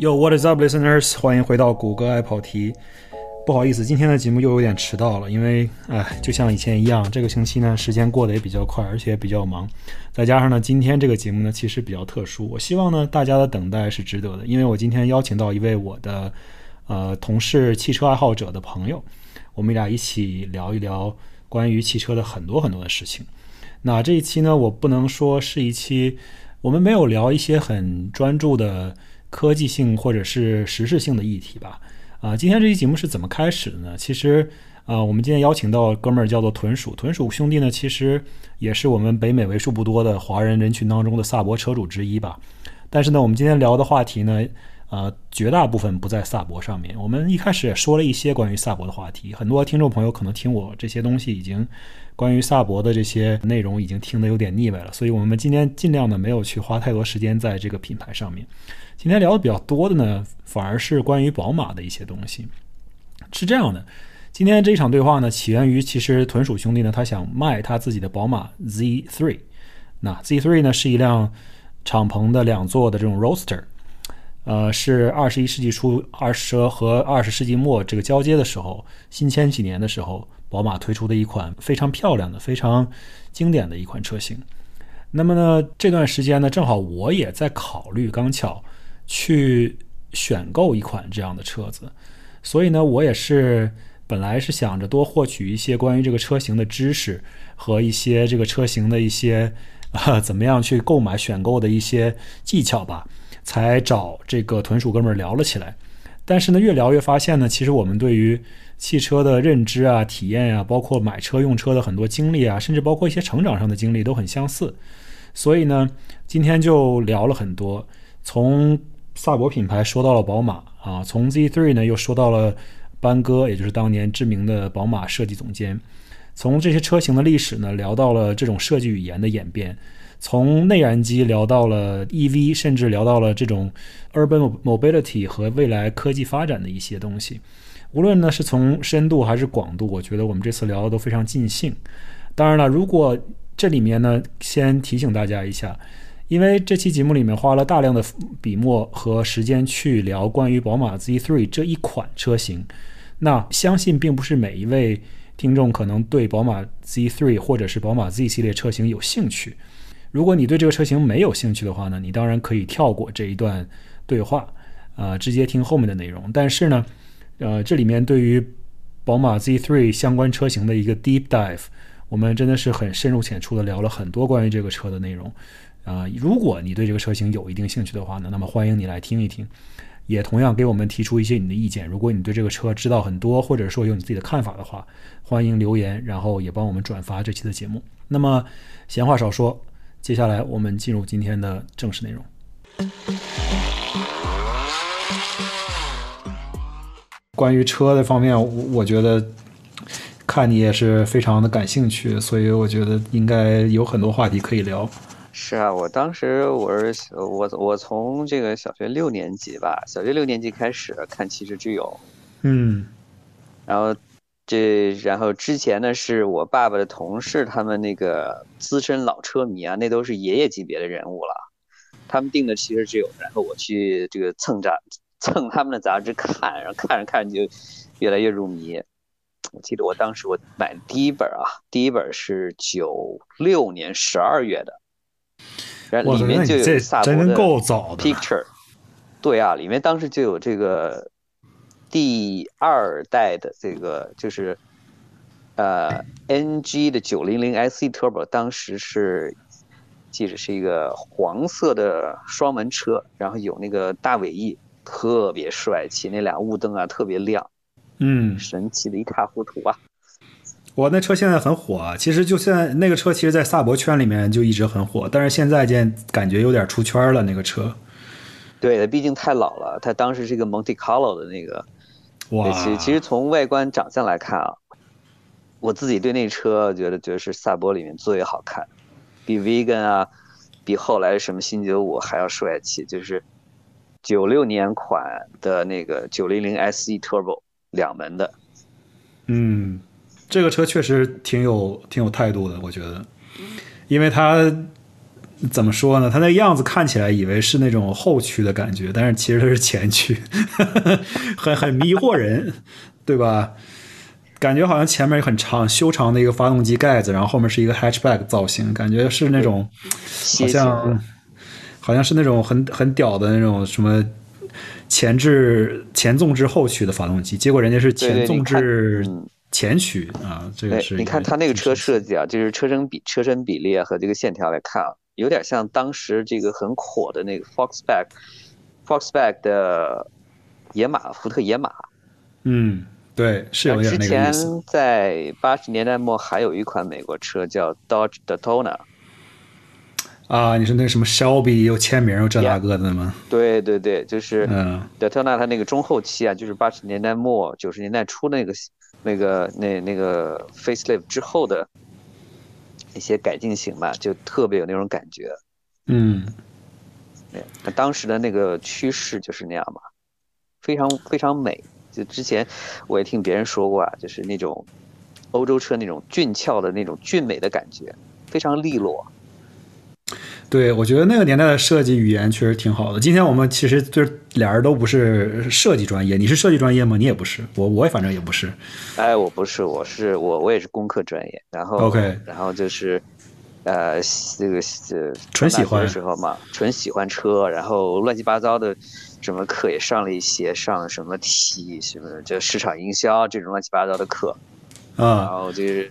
Yo, what is up, listeners？欢迎回到谷歌爱跑题。不好意思，今天的节目又有点迟到了，因为哎，就像以前一样，这个星期呢时间过得也比较快，而且也比较忙。再加上呢，今天这个节目呢其实比较特殊，我希望呢大家的等待是值得的，因为我今天邀请到一位我的呃同事，汽车爱好者的朋友，我们俩一起聊一聊关于汽车的很多很多的事情。那这一期呢，我不能说是一期，我们没有聊一些很专注的。科技性或者是时事性的议题吧，啊，今天这期节目是怎么开始的呢？其实，啊，我们今天邀请到哥们儿叫做豚鼠，豚鼠兄弟呢，其实也是我们北美为数不多的华人人群当中的萨博车主之一吧。但是呢，我们今天聊的话题呢，呃，绝大部分不在萨博上面。我们一开始也说了一些关于萨博的话题，很多听众朋友可能听我这些东西已经。关于萨博的这些内容已经听得有点腻歪了，所以我们今天尽量的没有去花太多时间在这个品牌上面。今天聊的比较多的呢，反而是关于宝马的一些东西。是这样的，今天这一场对话呢，起源于其实豚鼠兄弟呢，他想卖他自己的宝马 Z3。那 Z3 呢是一辆敞篷的两座的这种 r o a s t e r 呃，是二十一世纪初二十和二十世纪末这个交接的时候，新千禧年的时候。宝马推出的一款非常漂亮的、非常经典的一款车型。那么呢，这段时间呢，正好我也在考虑，刚巧去选购一款这样的车子。所以呢，我也是本来是想着多获取一些关于这个车型的知识和一些这个车型的一些啊 怎么样去购买、选购的一些技巧吧，才找这个豚鼠哥们儿聊了起来。但是呢，越聊越发现呢，其实我们对于汽车的认知啊、体验呀，包括买车用车的很多经历啊，甚至包括一些成长上的经历都很相似。所以呢，今天就聊了很多，从萨博品牌说到了宝马啊，从 Z3 呢又说到了班戈，也就是当年知名的宝马设计总监。从这些车型的历史呢，聊到了这种设计语言的演变。从内燃机聊到了 EV，甚至聊到了这种 urban mobility 和未来科技发展的一些东西。无论呢是从深度还是广度，我觉得我们这次聊的都非常尽兴。当然了，如果这里面呢，先提醒大家一下，因为这期节目里面花了大量的笔墨和时间去聊关于宝马 Z3 这一款车型，那相信并不是每一位听众可能对宝马 Z3 或者是宝马 Z 系列车型有兴趣。如果你对这个车型没有兴趣的话呢，你当然可以跳过这一段对话，啊，直接听后面的内容。但是呢，呃，这里面对于宝马 Z3 相关车型的一个 deep dive，我们真的是很深入浅出的聊了很多关于这个车的内容。啊，如果你对这个车型有一定兴趣的话呢，那么欢迎你来听一听，也同样给我们提出一些你的意见。如果你对这个车知道很多，或者说有你自己的看法的话，欢迎留言，然后也帮我们转发这期的节目。那么，闲话少说。接下来我们进入今天的正式内容。关于车的方面，我觉得看你也是非常的感兴趣，所以我觉得应该有很多话题可以聊。是啊，我当时我是我我从这个小学六年级吧，小学六年级开始看《汽车之友》，嗯，然后。这然后之前呢是我爸爸的同事，他们那个资深老车迷啊，那都是爷爷级别的人物了。他们订的其实只有，然后我去这个蹭杂蹭他们的杂志看，然后看着看着就越来越入迷。我记得我当时我买的第一本啊，第一本是九六年十二月的，然后里面就有萨博的 picture。对啊，里面当时就有这个。第二代的这个就是，呃，NG 的九零零 SE Turbo，当时是记得是一个黄色的双门车，然后有那个大尾翼，特别帅气，那俩雾灯啊特别亮，嗯，神奇的一塌糊涂啊！我那车现在很火，其实就现在那个车，其实，在萨博圈里面就一直很火，但是现在见感觉有点出圈了，那个车。对，它毕竟太老了，它当时是一个 Monte Carlo 的那个。哇，其实其实从外观长相来看啊，我自己对那车觉得觉得是萨博里面最好看，比 Vegan 啊，比后来什么新九五还要帅气。就是九六年款的那个九零零 SE Turbo 两门的。嗯，这个车确实挺有挺有态度的，我觉得，因为它怎么说呢？它那样子看起来以为是那种后驱的感觉，但是其实它是前驱，很很迷惑人，对吧？感觉好像前面很长修长的一个发动机盖子，然后后面是一个 hatchback 造型，感觉是那种好像好像是那种很很屌的那种什么前置前纵置后驱的发动机，结果人家是前纵置前驱啊，这个是你看它那个车设计啊，就是车身比车身比例啊和这个线条来看啊，有点像当时这个很火的那个 Foxback Foxback 的野马福特野马，嗯。对，是有点那个之前在八十年代末还有一款美国车叫 Dodge Daytona。啊，你说那什么 Shelby 又签名又这大个的吗？对对对，就是嗯，Daytona 它那个中后期啊，就是八十年代末九十年代初那个那个那那个 Facelift 之后的一些改进型吧，就特别有那种感觉。嗯，对，当时的那个趋势就是那样嘛，非常非常美。就之前我也听别人说过啊，就是那种欧洲车那种俊俏的那种俊美的感觉，非常利落。对，我觉得那个年代的设计语言确实挺好的。今天我们其实就是俩人都不是设计专业，你是设计专业吗？你也不是，我我也反正也不是。哎，我不是，我是我我也是工科专业，然后 OK，然后就是呃这个呃纯喜欢的时候嘛，纯喜欢车，然后乱七八糟的。什么课也上了一些，上什么题，什么就市场营销这种乱七八糟的课，啊，然后就是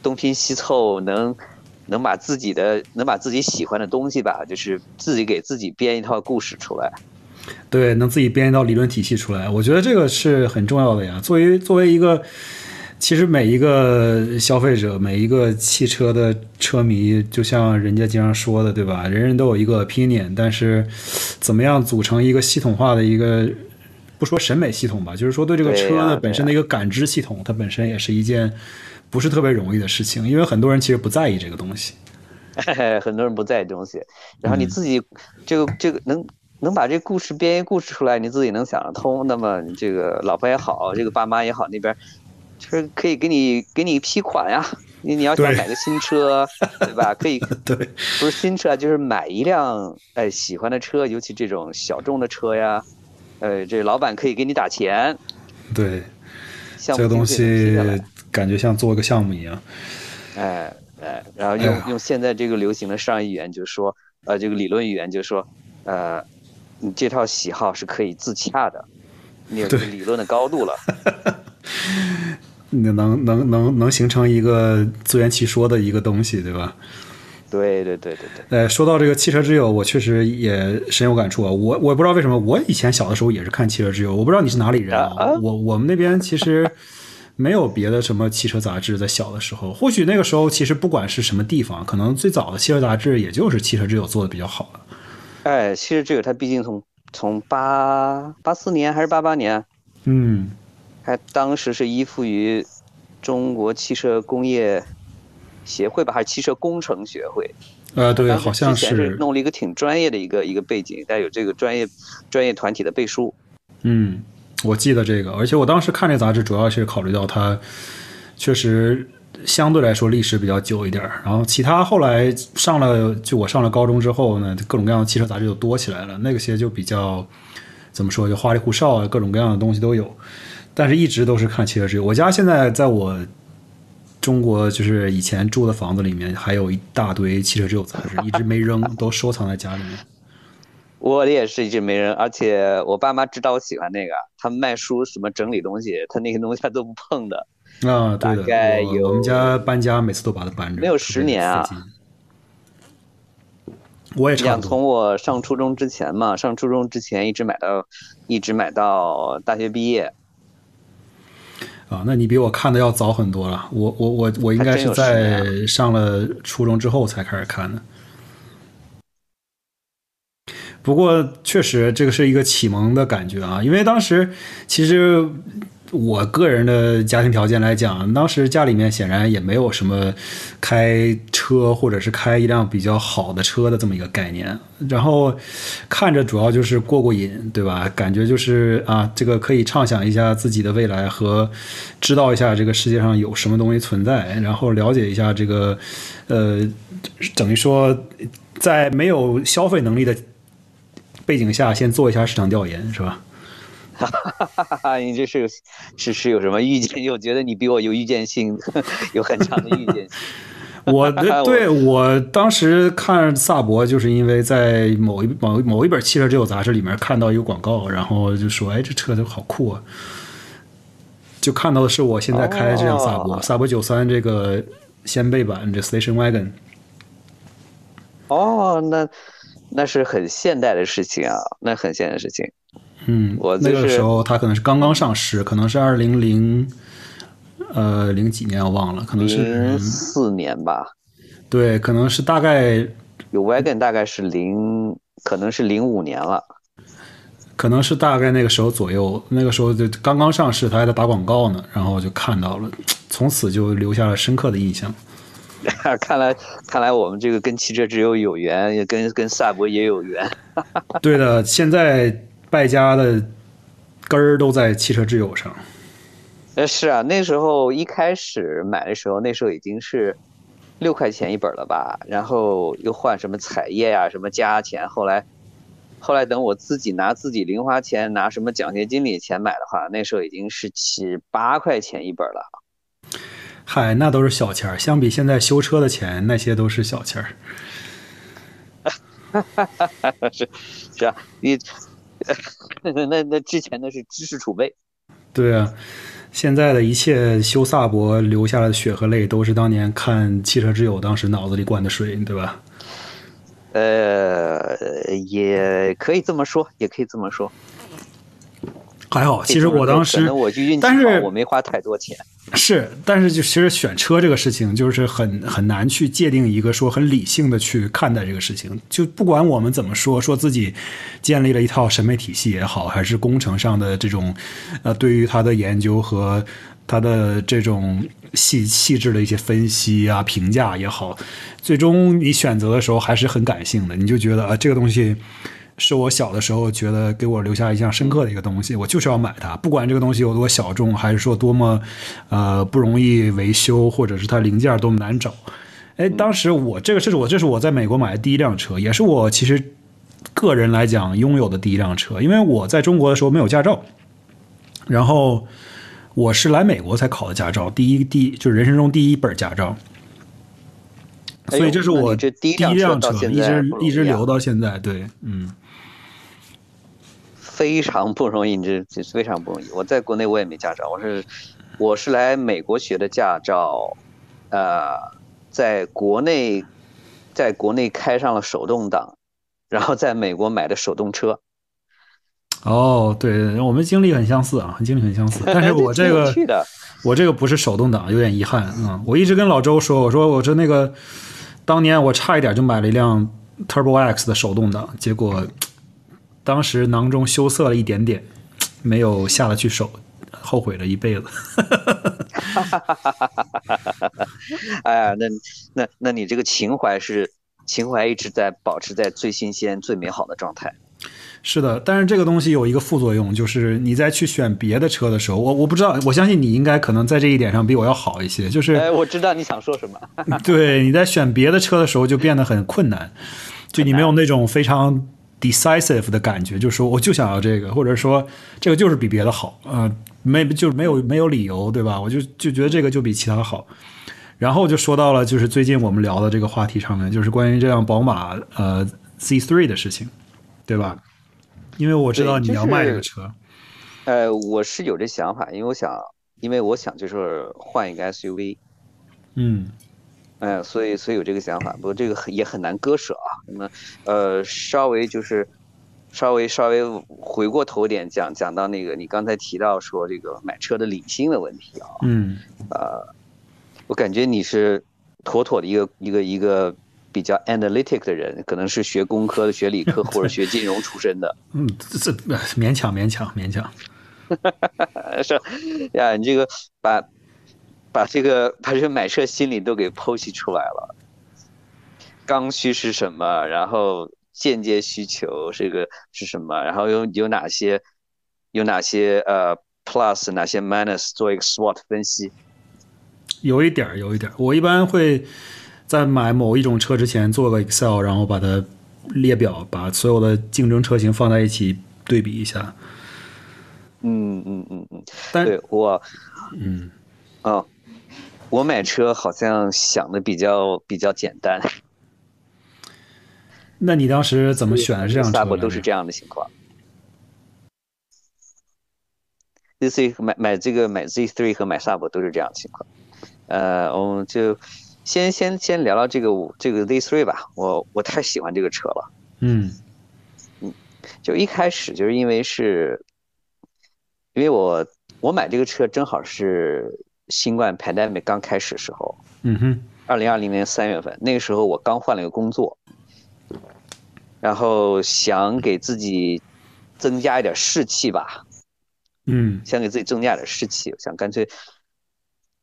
东拼西凑，能能把自己的能把自己喜欢的东西吧，就是自己给自己编一套故事出来。对，能自己编一套理论体系出来，我觉得这个是很重要的呀。作为作为一个。其实每一个消费者，每一个汽车的车迷，就像人家经常说的，对吧？人人都有一个 opinion，但是怎么样组成一个系统化的一个，不说审美系统吧，就是说对这个车的本身的一个感知系统，它本身也是一件不是特别容易的事情，因为很多人其实不在意这个东西。很多人不在意东西，然后你自己这个这个能能把这故事编一故事出来，你自己能想得通，那么你这个老婆也好，这个爸妈也好，那边。就是可以给你给你批款呀，你你要想买个新车，对 吧？可以，对，不是新车，就是买一辆哎喜欢的车，尤其这种小众的车呀，呃，这老板可以给你打钱。对，这个东西感觉像做一个项目一样。哎哎，然后用用现在这个流行的商业语言，就是说，呃，这个理论语言就是说，呃，你这套喜好是可以自洽的，你有这个理论的高度了。你能能能能形成一个自圆其说的一个东西，对吧？对对对对对。呃，说到这个汽车之友，我确实也深有感触啊。我我不知道为什么，我以前小的时候也是看汽车之友。我不知道你是哪里人啊？我我们那边其实没有别的什么汽车杂志，在小的时候，或许那个时候其实不管是什么地方，可能最早的汽车杂志也就是汽车之友做的比较好的。哎，汽车之友它毕竟从从八八四年还是八八年？嗯。它当时是依附于中国汽车工业协会吧，还是汽车工程学会？呃，对，好像是弄了一个挺专业的一个一个背景，带有这个专业专业团体的背书。嗯，我记得这个，而且我当时看这杂志，主要是考虑到它确实相对来说历史比较久一点然后其他后来上了，就我上了高中之后呢，各种各样的汽车杂志就多起来了，那个些就比较怎么说，就花里胡哨啊，各种各样的东西都有。但是一直都是看汽车之友。我家现在在我中国就是以前住的房子里面，还有一大堆汽车之友杂志，一直没扔，都收藏在家里面。我的也是一直没人，而且我爸妈知道我喜欢那个，他们卖书什么整理东西，他那些东西他都不碰的。啊，对的。大概有我们家搬家，每次都把它搬着。没有十年啊。我也差不多。从我上初中之前嘛，上初中之前一直买到，一直买到大学毕业。啊，那你比我看的要早很多了。我我我我应该是在上了初中之后才开始看的。不过确实，这个是一个启蒙的感觉啊，因为当时其实。我个人的家庭条件来讲，当时家里面显然也没有什么开车或者是开一辆比较好的车的这么一个概念。然后看着主要就是过过瘾，对吧？感觉就是啊，这个可以畅想一下自己的未来和知道一下这个世界上有什么东西存在，然后了解一下这个呃，等于说在没有消费能力的背景下，先做一下市场调研，是吧？哈哈哈哈你这是是是有什么预见？我觉得你比我有预见性，有很强的预见性。我的对 我当时看萨博，就是因为在某一某某一本汽车之友杂志里面看到一个广告，然后就说：“哎，这车就好酷啊！”就看到的是我现在开的这辆萨博，萨博九三这个掀背版这 Station Wagon。哦，那那是很现代的事情啊，那很现代的事情。嗯，我那个时候它可能是刚刚上市，可能是二零零，呃，零几年我忘了，可能是零四年吧。对，可能是大概有 wagon 大概是零，可能是零五年了，可能是大概那个时候左右，那个时候就刚刚上市，它还在打广告呢，然后就看到了，从此就留下了深刻的印象。看来，看来我们这个跟汽车之友有缘，也跟跟萨博也有缘。对的，现在。败家的根儿都在汽车之友上。呃，是啊，那时候一开始买的时候，那时候已经是六块钱一本了吧？然后又换什么彩页呀，什么加钱。后来，后来等我自己拿自己零花钱，拿什么奖学金里钱买的话，那时候已经是七八块钱一本了。嗨，那都是小钱儿，相比现在修车的钱，那些都是小钱儿。哈哈哈哈哈！是是啊，你。那那之前的是知识储备，对啊，现在的一切修萨博流下的血和泪，都是当年看汽车之友当时脑子里灌的水，对吧？呃，也可以这么说，也可以这么说。还好，其实我当时，但是我没花太多钱。是，但是就其实选车这个事情，就是很很难去界定一个说很理性的去看待这个事情。就不管我们怎么说，说自己建立了一套审美体系也好，还是工程上的这种呃，对于它的研究和它的这种细细致的一些分析啊、评价也好，最终你选择的时候还是很感性的，你就觉得啊，这个东西。是我小的时候觉得给我留下印象深刻的一个东西，我就是要买它，不管这个东西有多小众，还是说多么，呃，不容易维修，或者是它零件多么难找。哎，当时我这个这是我这是我在美国买的第一辆车，也是我其实个人来讲拥有的第一辆车，因为我在中国的时候没有驾照，然后我是来美国才考的驾照，第一第就是人生中第一本驾照，所以这是我这第一辆车，一直一直留到现在，对，嗯。非常不容易，你这这非常不容易。我在国内我也没驾照，我是我是来美国学的驾照，呃，在国内在国内开上了手动挡，然后在美国买的手动车。哦，对，我们经历很相似啊，经历很相似。但是我这个 我这个不是手动挡，有点遗憾啊。我一直跟老周说，我说我说那个当年我差一点就买了一辆 Turbo X 的手动挡，结果。当时囊中羞涩了一点点，没有下得去手，后悔了一辈子。哎呀，那那那你这个情怀是情怀一直在保持在最新鲜、最美好的状态。是的，但是这个东西有一个副作用，就是你在去选别的车的时候，我我不知道，我相信你应该可能在这一点上比我要好一些。就是，哎，我知道你想说什么。对，你在选别的车的时候就变得很困难，就你没有那种非常。Decisive 的感觉，就是说我就想要这个，或者说这个就是比别的好，呃，没就是没有没有理由，对吧？我就就觉得这个就比其他好。然后就说到了，就是最近我们聊的这个话题上面，就是关于这辆宝马呃 C3 的事情，对吧？因为我知道你要卖这个车。呃，我是有这想法，因为我想，因为我想就是换一个 SUV。嗯。哎，所以所以有这个想法，不过这个也很难割舍啊。那么，呃，稍微就是稍微稍微回过头点讲讲到那个你刚才提到说这个买车的理性的问题啊。嗯。呃，我感觉你是妥妥的一个一个一个比较 analytic 的人，可能是学工科的、学理科或者学金融出身的。嗯，这勉强勉强勉强。是呀，你这个把。把这个把这个买车心理都给剖析出来了，刚需是什么，然后间接需求这个是什么，然后有有哪些有哪些呃 plus 哪些 minus 做一个 SWOT 分析。有一点儿，有一点儿，我一般会在买某一种车之前做个 Excel，然后把它列表，把所有的竞争车型放在一起对比一下。嗯嗯嗯嗯，但对我，嗯，哦，我买车好像想的比较比较简单，那你当时怎么选的这辆？萨博都是这样的情况。Z 买买这个买 Z3 和买萨博都是这样的情况。呃，我们就先先先聊聊这个这个 Z3 吧。我我太喜欢这个车了。嗯嗯，就一开始就是因为是，因为我我买这个车正好是新冠 pandemic 刚开始时候，嗯哼，二零二零年三月份，那个时候我刚换了个工作，然后想给自己增加一点士气吧。嗯，想给自己增加点士气，想干脆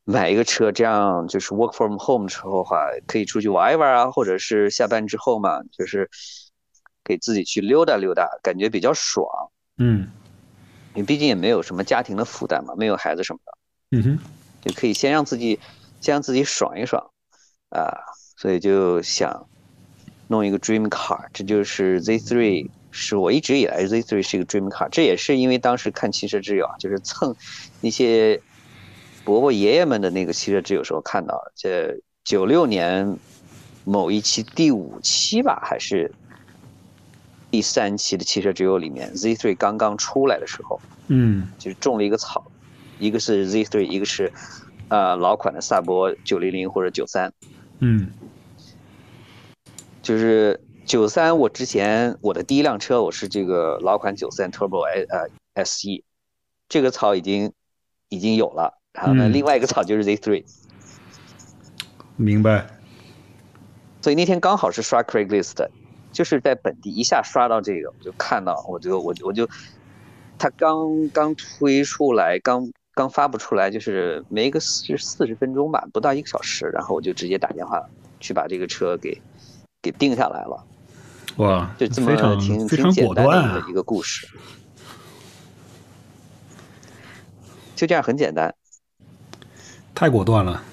买一个车，这样就是 work from home 时候的话，可以出去玩一玩啊，或者是下班之后嘛，就是给自己去溜达溜达，感觉比较爽。嗯，你毕竟也没有什么家庭的负担嘛，没有孩子什么的，嗯哼，就可以先让自己先让自己爽一爽啊，所以就想弄一个 dream car，这就是 Z3。是我一直以来 Z3 是一个 dream car，这也是因为当时看汽车之友啊，就是蹭那些伯伯爷爷们的那个汽车之友时候看到，这九六年某一期第五期吧，还是第三期的汽车之友里面，Z3 刚刚出来的时候，嗯，就是种了一个草，一个是 Z3，一个是呃老款的萨博九零零或者九三，嗯，就是。九三，我之前我的第一辆车我是这个老款九三 Turbo 呃 SE，这个草已经已经有了，然后呢，另外一个草就是 Z3，明白。所以那天刚好是刷 Craigslist，就是在本地一下刷到这个，我就看到，我就我我就，他刚刚推出来，刚刚发布出来，就是没个四四十分钟吧，不到一个小时，然后我就直接打电话去把这个车给给定下来了。哇，就这么挺挺简单的一个故事，就这样很简单，太果断了，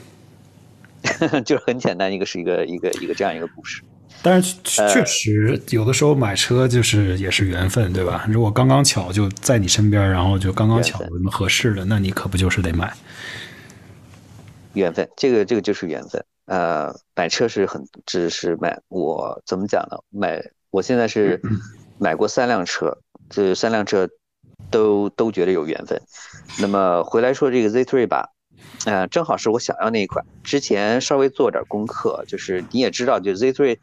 就是很简单，一个是一个一个一个这样一个故事。但是确实有的时候买车就是也是缘分，对吧？如果刚刚巧就在你身边，然后就刚刚巧有什么合适的，那你可不就是得买？缘分，这个这个就是缘分。呃，买车是很，只是买我怎么讲呢？买我现在是买过三辆车，这三辆车都都觉得有缘分。那么回来说这个 Z3 吧，呃，正好是我想要那一款。之前稍微做点功课，就是你也知道，就 Z3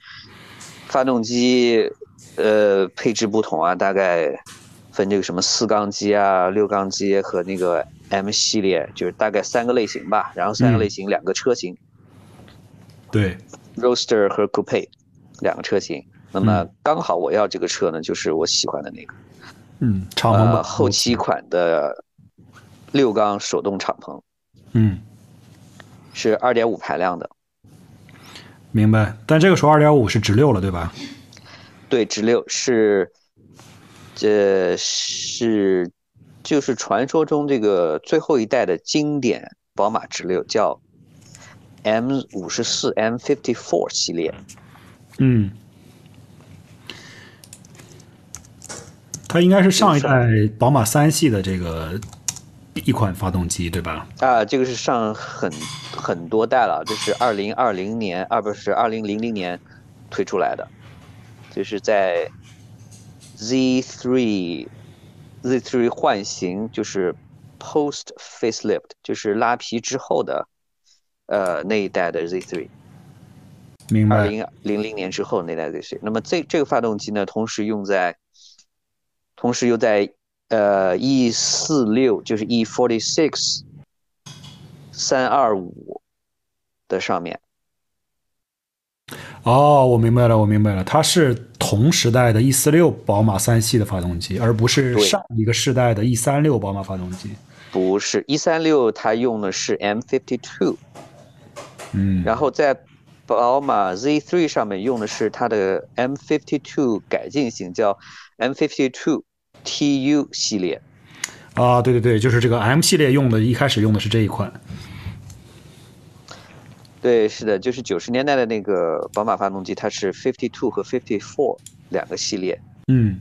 发动机，呃，配置不同啊，大概分这个什么四缸机啊、六缸机和那个 M 系列，就是大概三个类型吧。然后三个类型，两个车型。对，Roadster 和 Coupe 两个车型，那么刚好我要这个车呢，就是我喜欢的那个，嗯，敞篷版后期款的六缸手动敞篷，嗯，是二点五排量的，明白。但这个时候二点五是直六了，对吧？对，直六是，这是就是传说中这个最后一代的经典宝马直六，叫。M 五十四 M fifty four 系列，嗯，它应该是上一代宝马三系的这个一款发动机，对吧？啊，这个是上很很多代了，这是二零二零年，啊不是二零零零年推出来的，就是在 Z three Z three 换型，就是 post facelift，就是拉皮之后的。呃，那一代的 Z3，明白。二零零零年之后那代 Z3，那么这这个发动机呢，同时用在，同时又在呃 E 四六，就是 E forty six 三二五的上面。哦，我明白了，我明白了，它是同时代的 E 四六宝马三系的发动机，而不是上一个世代的 E 三六宝马发动机。不是 E 三六，它用的是 M fifty two。嗯，然后在宝马 Z three 上面用的是它的 M fifty two 改进型，叫 M52 TU 系列。啊，对对对，就是这个 M 系列用的，一开始用的是这一款。对，是的，就是九十年代的那个宝马发动机，它是 Fifty Two 和 Fifty Four 两个系列。嗯，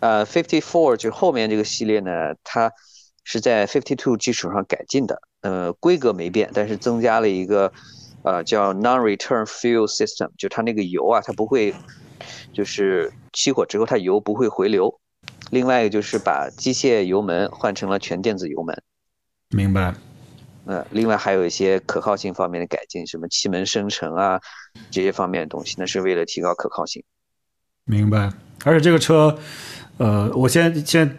呃，Fifty Four 就后面这个系列呢，它是在 Fifty Two 基础上改进的，呃，规格没变，但是增加了一个呃叫 Non-Return Fuel System，就它那个油啊，它不会，就是熄火之后它油不会回流。另外一个就是把机械油门换成了全电子油门。明白。呃，另外还有一些可靠性方面的改进，什么气门生成啊这些方面的东西，那是为了提高可靠性。明白。而且这个车，呃，我先先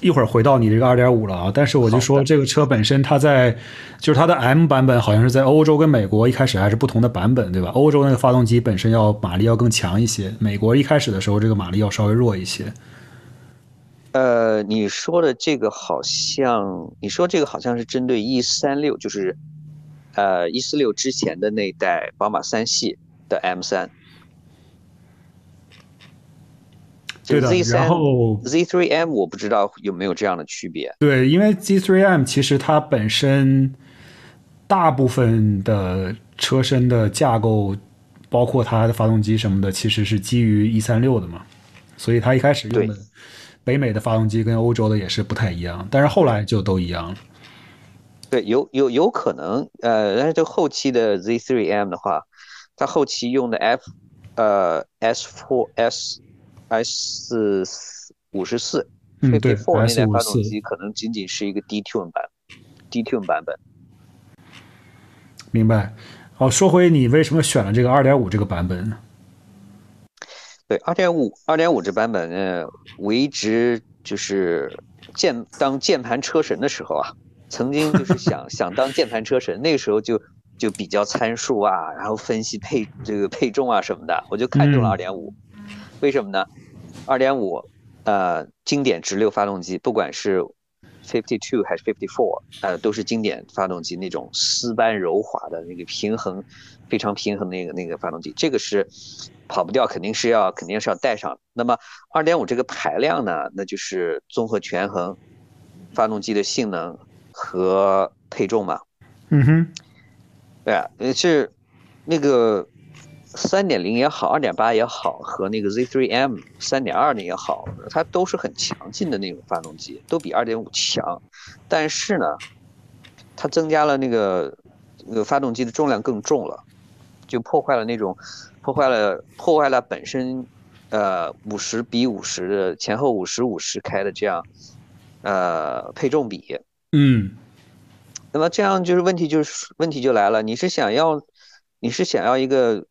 一会儿回到你这个二点五了啊。但是我就说这个车本身，它在就是它的 M 版本好像是在欧洲跟美国一开始还是不同的版本，对吧？欧洲那个发动机本身要马力要更强一些，美国一开始的时候这个马力要稍微弱一些。呃，你说的这个好像，你说这个好像是针对 E 三六，就是呃 E 四六之前的那代宝马三系的 M 三。对的，然后 Z3M 我不知道有没有这样的区别。对，因为 Z3M 其实它本身大部分的车身的架构，包括它的发动机什么的，其实是基于 E 三六的嘛，所以它一开始用的北美的发动机跟欧洲的也是不太一样，但是后来就都一样了。对，有有有可能，呃，但是就后期的 Z3M 的话，它后期用的 F 呃 S4 S。S 五十四，Fifty Four 那台发动机可能仅仅是一个 D-tune 版，D-tune 版本。明白。哦，说回你为什么选了这个二点五这个版本呢？对，二点五，二点五这版本呢，我一直就是键当键盘车神的时候啊，曾经就是 想想当键盘车神，那个时候就就比较参数啊，然后分析配这个配重啊什么的，我就看中了二点五。为什么呢？二点五，呃，经典直流发动机，不管是 fifty two 还是 fifty four，呃，都是经典发动机那种丝般柔滑的那个平衡，非常平衡那个那个发动机，这个是跑不掉，肯定是要肯定是要带上。那么二点五这个排量呢，那就是综合权衡发动机的性能和配重嘛。嗯哼，对啊，是那个。三点零也好，二点八也好，和那个 Z3M 三点二的也好，它都是很强劲的那种发动机，都比二点五强。但是呢，它增加了那个那个发动机的重量更重了，就破坏了那种破坏了破坏了本身呃五十比五十的前后五十五十开的这样呃配重比。嗯。那么这样就是问题就是问题就来了，你是想要你是想要一个。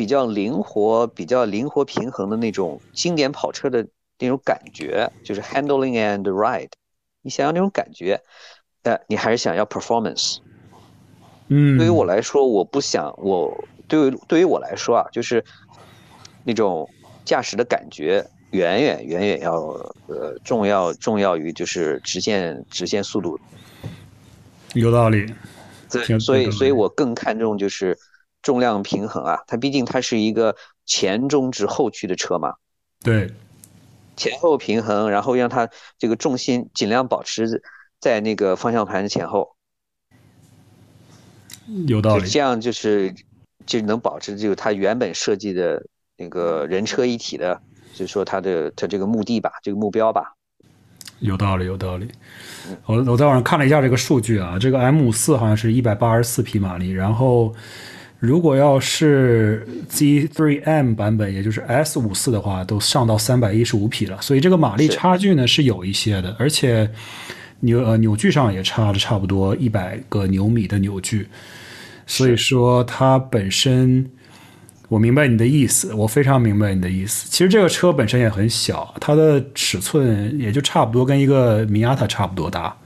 比较灵活、比较灵活平衡的那种经典跑车的那种感觉，就是 handling and ride。你想要那种感觉，呃，你还是想要 performance。嗯，对于我来说，我不想我对于对于我来说啊，就是那种驾驶的感觉远远远远要呃重要重要于就是直线直线速度。有道理。对，所以所以我更看重就是。重量平衡啊，它毕竟它是一个前中置后驱的车嘛，对，前后平衡，然后让它这个重心尽量保持在那个方向盘的前后，有道理，这样就是就能保持就是它原本设计的那个人车一体的，就是说它的它这个目的吧，这个目标吧，有道理，有道理。我我在网上看了一下这个数据啊，这个 M 五四好像是一百八十四匹马力，然后。如果要是 Z3M 版本，也就是 S 五四的话，都上到三百一十五匹了，所以这个马力差距呢是有一些的，而且扭呃扭矩上也差了差不多一百个牛米的扭矩，所以说它本身，我明白你的意思，我非常明白你的意思。其实这个车本身也很小，它的尺寸也就差不多跟一个米亚塔差不多大。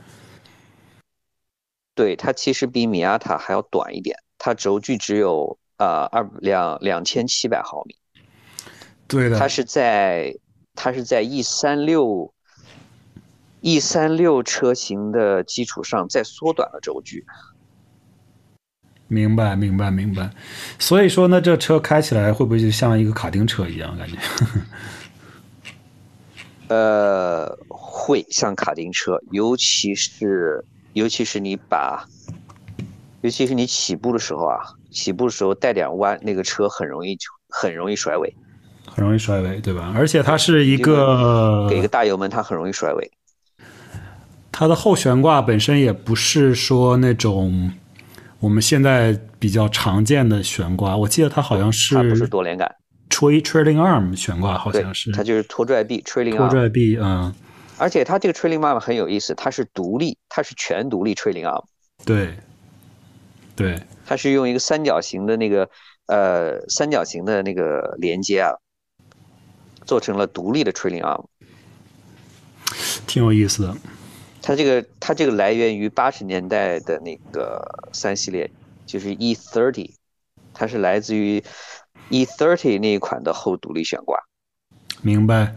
对，它其实比米亚塔还要短一点。它轴距只有呃二两两千七百毫米，对的。它是在它是在 E 三六 E 三六车型的基础上再缩短了轴距。明白，明白，明白。所以说呢，这车开起来会不会就像一个卡丁车一样感觉？呃，会像卡丁车，尤其是尤其是你把。尤其是你起步的时候啊，起步的时候带点弯，那个车很容易很容易甩尾，很容易甩尾，对吧？而且它是一个给个大油门，它很容易甩尾。它的后悬挂本身也不是说那种我们现在比较常见的悬挂，我记得它好像是它不是多连杆，tra trailing arm 悬挂好像是，它就是拖拽臂 trailing arm，拖拽臂，嗯。而且它这个 trailing arm 很有意思，它是独立，它是全独立 trailing arm。对，对，它是用一个三角形的那个呃三角形的那个连接啊，做成了独立的 trailing arm，挺有意思的。它这个它这个来源于八十年代的那个三系列，就是 E thirty，它是来自于 E thirty 那一款的后独立悬挂。明白。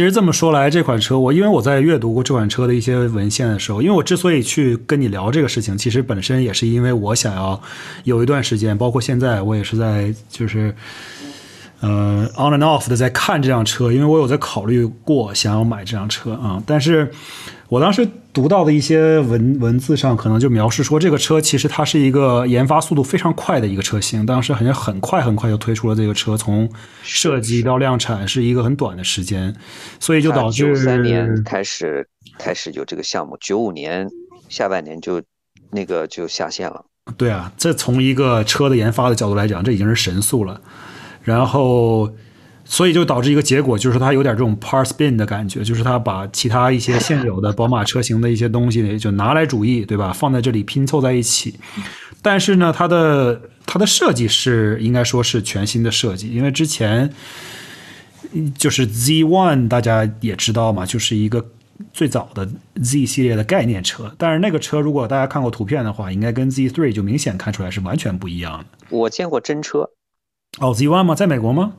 其实这么说来，这款车我因为我在阅读过这款车的一些文献的时候，因为我之所以去跟你聊这个事情，其实本身也是因为我想要有一段时间，包括现在我也是在就是。呃，on and off 的在看这辆车，因为我有在考虑过想要买这辆车啊。但是我当时读到的一些文文字上，可能就描述说这个车其实它是一个研发速度非常快的一个车型，当时好像很快很快就推出了这个车，从设计到量产是一个很短的时间，所以就导致九三年开始开始有这个项目，九五年下半年就那个就下线了。对啊，这从一个车的研发的角度来讲，这已经是神速了。然后，所以就导致一个结果，就是它有点这种 par spin 的感觉，就是它把其他一些现有的宝马车型的一些东西就拿来主义，对吧？放在这里拼凑在一起。但是呢，它的它的设计是应该说是全新的设计，因为之前就是 Z One 大家也知道嘛，就是一个最早的 Z 系列的概念车。但是那个车如果大家看过图片的话，应该跟 Z Three 就明显看出来是完全不一样的。我见过真车。哦，Z One 吗？在美国吗？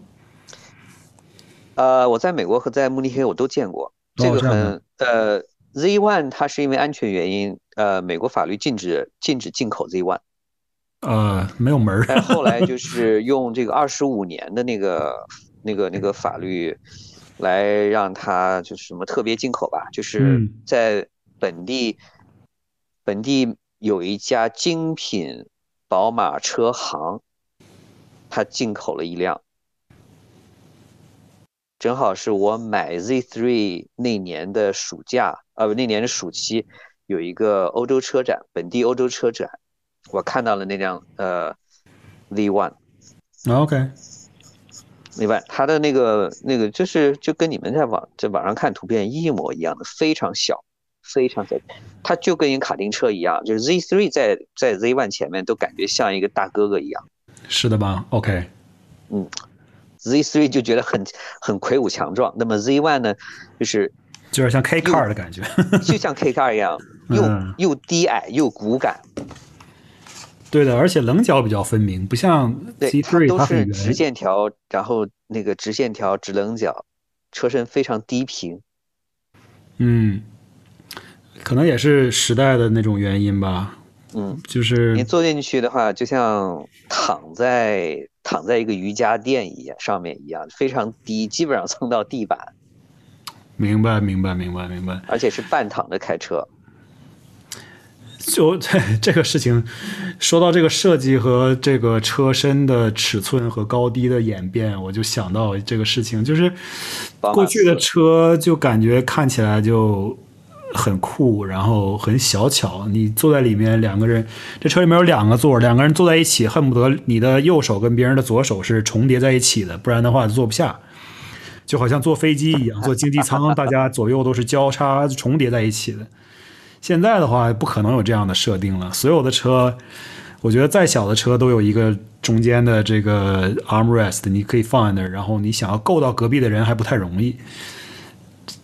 呃，我在美国和在慕尼黑我都见过。这个很呃，Z One 它是因为安全原因，呃，美国法律禁止禁止进口 Z One。呃，没有门儿。但后来就是用这个二十五年的那个那个那个法律来让它就是什么特别进口吧，就是在本地本地有一家精品宝马车行。他进口了一辆，正好是我买 Z3 那年的暑假，呃，不，那年的暑期有一个欧洲车展，本地欧洲车展，我看到了那辆呃 Z1。OK，另外，它的那个那个就是就跟你们在网在网上看图片一模一样的，非常小，非常小，它就跟一卡丁车一样，就是 Z3 在在 Z1 前面都感觉像一个大哥哥一样。是的吧？OK，嗯，Z three 就觉得很很魁梧强壮，那么 Z one 呢，就是就是像 K car 的感觉，就像 K car 一样，又又低矮又骨感。对的，而且棱角比较分明，不像 Z3 都是直线条，然后那个直线条直棱角，车身非常低平。嗯，可能也是时代的那种原因吧。嗯，就是你坐进去的话，就像躺在躺在一个瑜伽垫一样上面一样，非常低，基本上蹭到地板。明白，明白，明白，明白。而且是半躺着开车。就这 这个事情，说到这个设计和这个车身的尺寸和高低的演变，我就想到这个事情，就是过去的车就感觉看起来就。很酷，然后很小巧。你坐在里面，两个人，这车里面有两个座，两个人坐在一起，恨不得你的右手跟别人的左手是重叠在一起的，不然的话坐不下。就好像坐飞机一样，坐经济舱，大家左右都是交叉重叠在一起的。现在的话，不可能有这样的设定了。所有的车，我觉得再小的车都有一个中间的这个 armrest，你可以放在那儿，然后你想要够到隔壁的人还不太容易。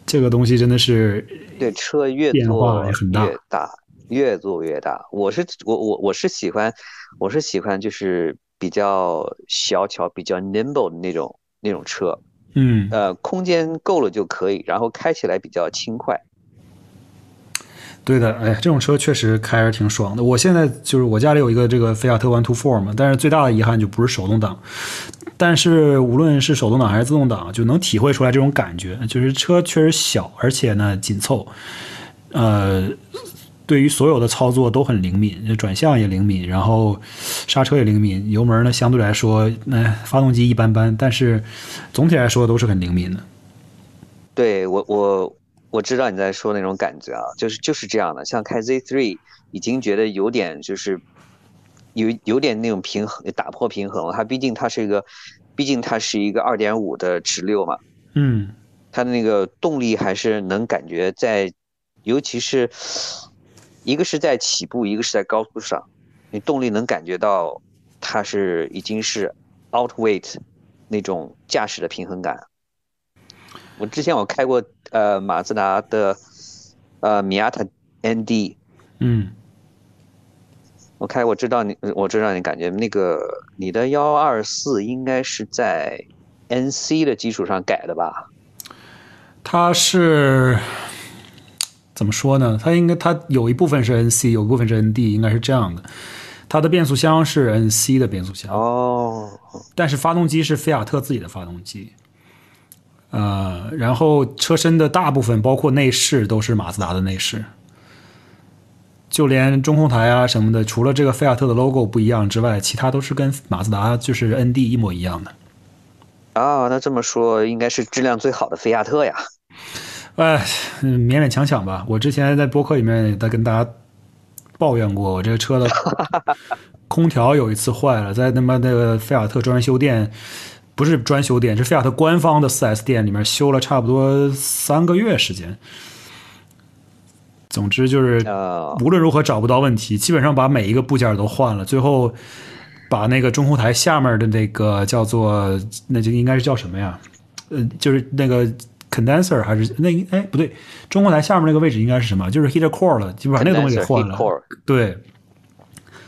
这个东西真的是。对车越做越大，越做越大。我是我我我是喜欢，我是喜欢就是比较小巧、比较 nimble 的那种那种车。嗯，呃，空间够了就可以，然后开起来比较轻快。对的，哎，这种车确实开着挺爽的。我现在就是我家里有一个这个菲亚特 One Two Four 嘛，但是最大的遗憾就不是手动挡。但是无论是手动挡还是自动挡，就能体会出来这种感觉，就是车确实小，而且呢紧凑，呃，对于所有的操作都很灵敏，转向也灵敏，然后刹车也灵敏，油门呢相对来说，那、发动机一般般，但是总体来说都是很灵敏的。对我我我知道你在说那种感觉啊，就是就是这样的。像开 Z3 已经觉得有点就是有有点那种平衡打破平衡了。它毕竟它是一个，毕竟它是一个二点五的直六嘛，嗯，它的那个动力还是能感觉在，尤其是一个是在起步，一个是在高速上，你动力能感觉到它是已经是 outweight 那种驾驶的平衡感。我之前我开过呃马自达的呃米亚塔 ND，嗯，我开我知道你我知道你感觉那个你的幺二四应该是在 NC 的基础上改的吧？它是怎么说呢？它应该它有一部分是 NC，有一部分是 ND，应该是这样的。它的变速箱是 NC 的变速箱，哦，但是发动机是菲亚特自己的发动机。呃，然后车身的大部分，包括内饰，都是马自达的内饰，就连中控台啊什么的，除了这个菲亚特的 logo 不一样之外，其他都是跟马自达就是 ND 一模一样的。啊，那这么说应该是质量最好的菲亚特呀。哎，嗯勉勉强强吧。我之前在播客里面也在跟大家抱怨过，我这个车的空调有一次坏了，在他妈那个菲亚特专修店，不是专修店，是菲亚特官方的 4S 店里面修了差不多三个月时间。总之就是啊，无论如何找不到问题，基本上把每一个部件都换了，最后把那个中控台下面的那个叫做，那就应该是叫什么呀？呃，就是那个 condenser 还是那哎不对，中控台下面那个位置应该是什么？就是 heater core 了，就把那个东西给换了。core 对，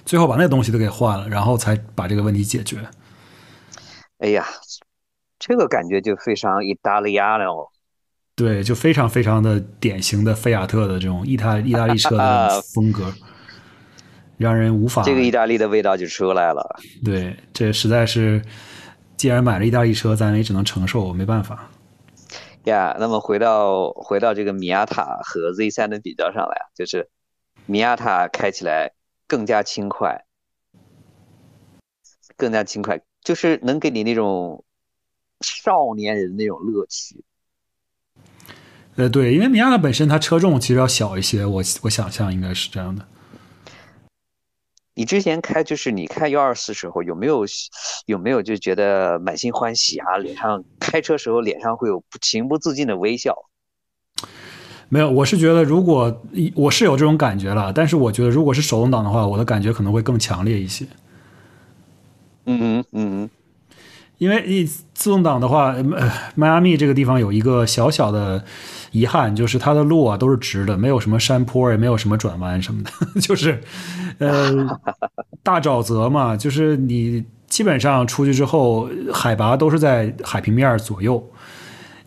最后把那个东西都给换了，然后才把这个问题解决。哎呀，这个感觉就非常意大利亚了哦。对，就非常非常的典型的菲亚特的这种意大意大利车的 风格，让人无法这个意大利的味道就出来了。对，这实在是，既然买了意大利车，咱也只能承受，没办法。呀，那么回到回到这个米亚塔和 Z3 的比较上来啊，就是米亚塔开起来更加轻快，更加轻快，就是能给你那种少年人那种乐趣。呃，对，因为米亚塔本身它车重其实要小一些，我我想象应该是这样的。你之前开就是你开幺二四时候有没有有没有就觉得满心欢喜啊？脸上开车时候脸上会有情不自禁的微笑。没有，我是觉得如果我是有这种感觉了，但是我觉得如果是手动挡的话，我的感觉可能会更强烈一些。嗯嗯嗯因为你自动挡的话，呃，迈阿密这个地方有一个小小的遗憾，就是它的路啊都是直的，没有什么山坡，也没有什么转弯什么的，就是呃大沼泽嘛，就是你基本上出去之后，海拔都是在海平面左右，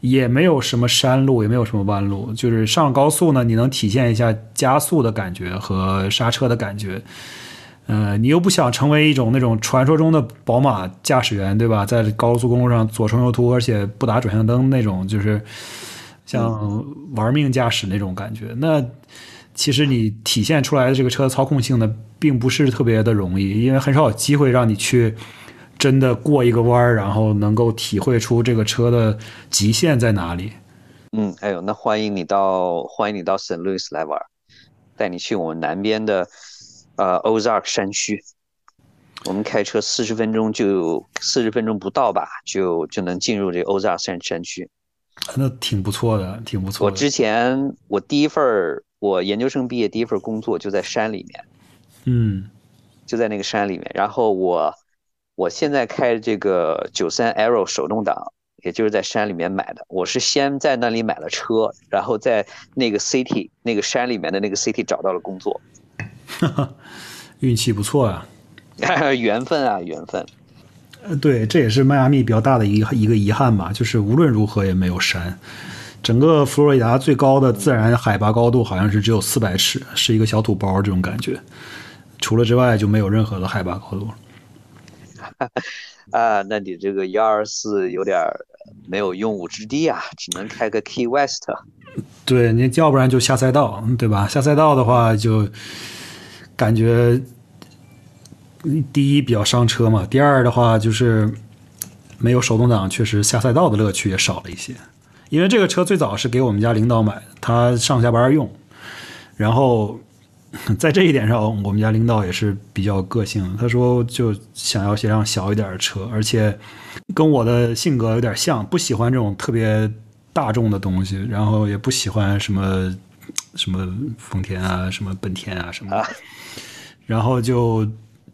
也没有什么山路，也没有什么弯路，就是上高速呢，你能体现一下加速的感觉和刹车的感觉。呃，你又不想成为一种那种传说中的宝马驾驶员，对吧？在高速公路上左冲右突，而且不打转向灯那种，就是像玩命驾驶那种感觉。那其实你体现出来的这个车的操控性呢，并不是特别的容易，因为很少有机会让你去真的过一个弯儿，然后能够体会出这个车的极限在哪里。嗯，哎呦，那欢迎你到欢迎你到圣路易斯来玩，带你去我们南边的呃 Ozark 山区。我们开车四十分钟就四十分钟不到吧，就就能进入这 Ozark 山山区。那挺不错的，挺不错的。我之前我第一份儿我研究生毕业第一份工作就在山里面，嗯就在那个山里面。然后我我现在开这个九三 Aero 手动挡，也就是在山里面买的。我是先在那里买了车，然后在那个 city 那个山里面的那个 city 找到了工作。运气不错啊。缘分啊，缘分。呃，对，这也是迈阿密比较大的一个一个遗憾吧，就是无论如何也没有山。整个佛罗里达最高的自然海拔高度好像是只有四百尺，是一个小土包这种感觉。除了之外就没有任何的海拔高度了。啊，那你这个幺二四有点没有用武之地啊，只能开个 Key West。对你要不然就下赛道，对吧？下赛道的话就感觉第一比较伤车嘛，第二的话就是没有手动挡，确实下赛道的乐趣也少了一些。因为这个车最早是给我们家领导买的，他上下班用，然后 在这一点上，我们家领导也是比较个性，他说就想要些辆小一点的车，而且跟我的性格有点像，不喜欢这种特别。大众的东西，然后也不喜欢什么什么丰田啊，什么本田啊什么的，然后就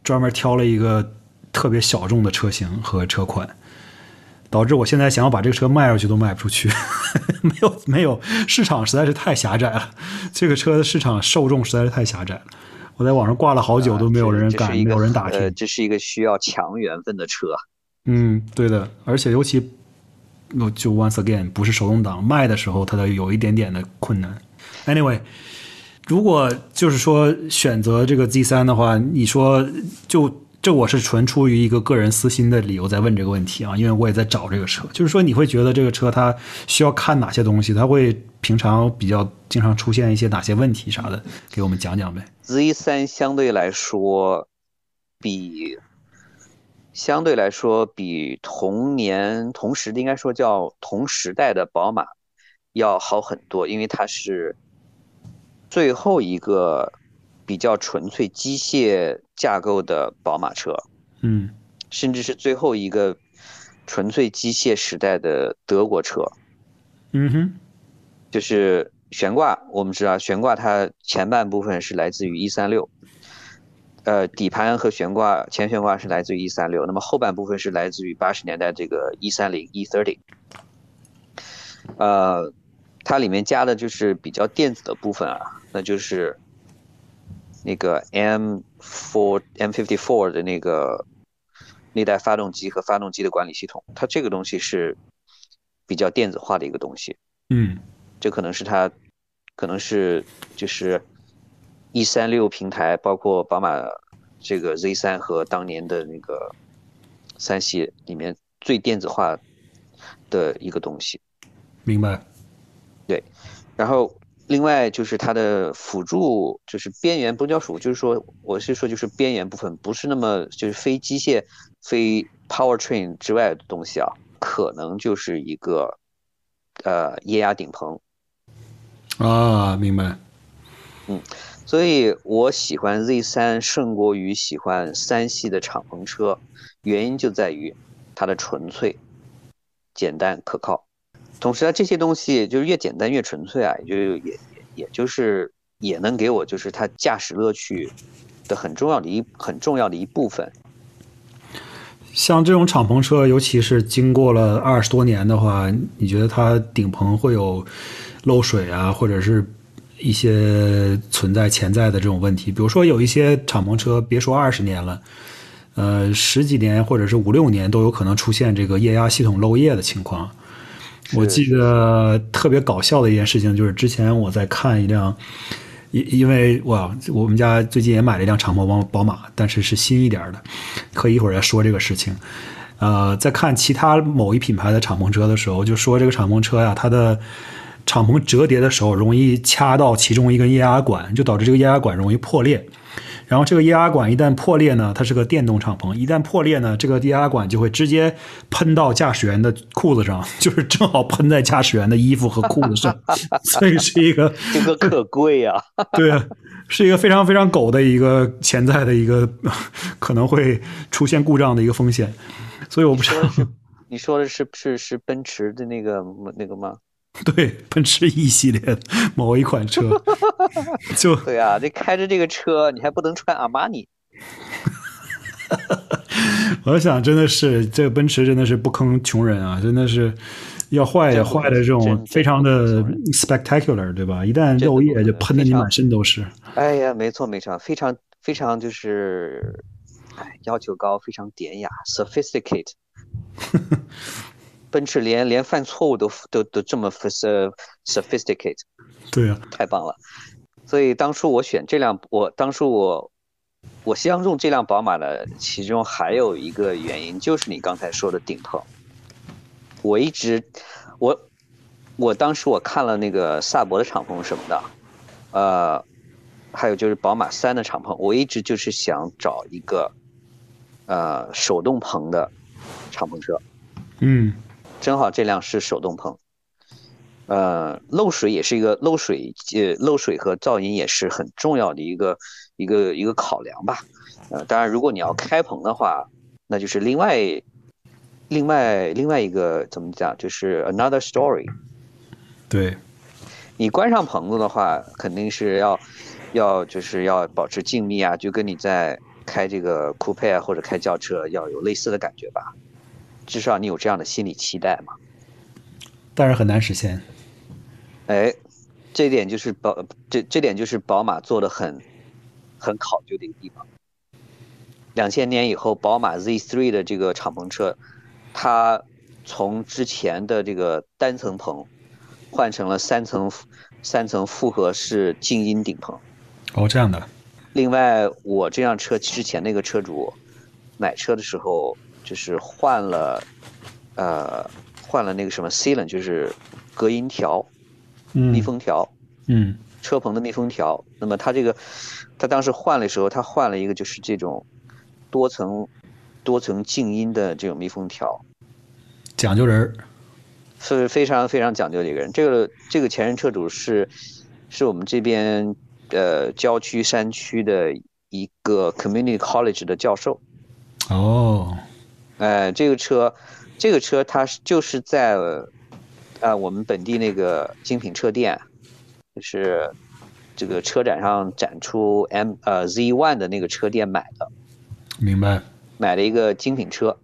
专门挑了一个特别小众的车型和车款，导致我现在想要把这个车卖出去都卖不出去，没有没有市场实在是太狭窄了，这个车的市场受众实在是太狭窄了，我在网上挂了好久都没有人敢，没有人打听。这是一个需要强缘分的车。嗯，对的，而且尤其。那就 once again 不是手动挡卖的时候，它的有一点点的困难。Anyway，如果就是说选择这个 Z 三的话，你说就这我是纯出于一个个人私心的理由在问这个问题啊，因为我也在找这个车。就是说你会觉得这个车它需要看哪些东西？它会平常比较经常出现一些哪些问题啥的？给我们讲讲呗。Z 三相对来说比。相对来说，比同年同时应该说叫同时代的宝马要好很多，因为它是最后一个比较纯粹机械架构的宝马车，嗯，甚至是最后一个纯粹机械时代的德国车，嗯哼，就是悬挂，我们知道悬挂它前半部分是来自于一三六。呃，底盘和悬挂前悬挂是来自于一三六，那么后半部分是来自于八十年代这个一三零 E thirty。呃，它里面加的就是比较电子的部分啊，那就是那个 M four M fifty four 的那个那代发动机和发动机的管理系统，它这个东西是比较电子化的一个东西。嗯，这可能是它，可能是就是。一三六平台包括宝马这个 Z 三和当年的那个三系里面最电子化的一个东西，明白？对，然后另外就是它的辅助，就是边缘不叫辅，就是说我是说就是边缘部分不是那么就是非机械、非 powertrain 之外的东西啊，可能就是一个呃液压顶棚啊，明白？嗯。所以我喜欢 Z 三胜过于喜欢三系的敞篷车，原因就在于它的纯粹、简单、可靠。同时啊，这些东西就是越简单越纯粹啊，也就也也也就是也能给我就是它驾驶乐趣的很重要的一很重要的一部分。像这种敞篷车，尤其是经过了二十多年的话，你觉得它顶棚会有漏水啊，或者是？一些存在潜在的这种问题，比如说有一些敞篷车，别说二十年了，呃，十几年或者是五六年都有可能出现这个液压系统漏液的情况。我记得特别搞笑的一件事情就是，之前我在看一辆，因因为我我们家最近也买了一辆敞篷宝宝马，但是是新一点的，可以一会儿再说这个事情。呃，在看其他某一品牌的敞篷车的时候，就说这个敞篷车呀，它的。敞篷折叠的时候，容易掐到其中一根液压管，就导致这个液压管容易破裂。然后这个液压管一旦破裂呢，它是个电动敞篷，一旦破裂呢，这个液压管就会直接喷到驾驶员的裤子上，就是正好喷在驾驶员的衣服和裤子上，所以是一个 这个可贵呀。对啊，是一个非常非常狗的一个潜在的一个可能会出现故障的一个风险。所以我不知道，你说的是是是奔驰的那个那个吗？对，奔驰 E 系列某一款车，就对啊，这开着这个车，你还不能穿阿玛尼。我想，真的是这个奔驰真的是不坑穷人啊！真的是要坏也坏的这种非常的 spectacular，对吧？一旦漏液就喷的你满身都是。哎呀，没错没错，非常非常就是，哎，要求高，非常典雅，sophisticate。奔驰连连犯错误都都都这么 sophisticate，对呀，太棒了。所以当初我选这辆，我当初我我相中这辆宝马的其中还有一个原因，就是你刚才说的顶棚。我一直，我，我当时我看了那个萨博的敞篷什么的，呃，还有就是宝马三的敞篷，我一直就是想找一个，呃，手动棚的敞篷车。嗯，正好这辆是手动棚。呃，漏水也是一个漏水，呃，漏水和噪音也是很重要的一个一个一个考量吧。呃，当然，如果你要开棚的话，那就是另外另外另外一个怎么讲，就是 another story。对，你关上棚子的话，肯定是要要就是要保持静谧啊，就跟你在开这个酷配啊或者开轿车要有类似的感觉吧，至少你有这样的心理期待嘛。但是很难实现。哎，这点就是宝，这这点就是宝马做的很，很考究的一个地方。两千年以后，宝马 Z3 的这个敞篷车，它从之前的这个单层棚，换成了三层三层复合式静音顶棚。哦，这样的。另外，我这辆车之前那个车主买车的时候，就是换了，呃，换了那个什么 Sealant，就是隔音条。密封条，嗯，车棚的密封条。那么它这个，他当时换的时候，他换了一个就是这种多层、多层静音的这种密封条。讲究人儿，是非常非常讲究的一个人。这个这个前任车主是是我们这边呃郊区山区的一个 community college 的教授。哦，哎，这个车，这个车它是就是在。呃，我们本地那个精品车店，就是这个车展上展出 M 呃 Z One 的那个车店买的，明白。买了一个精品车，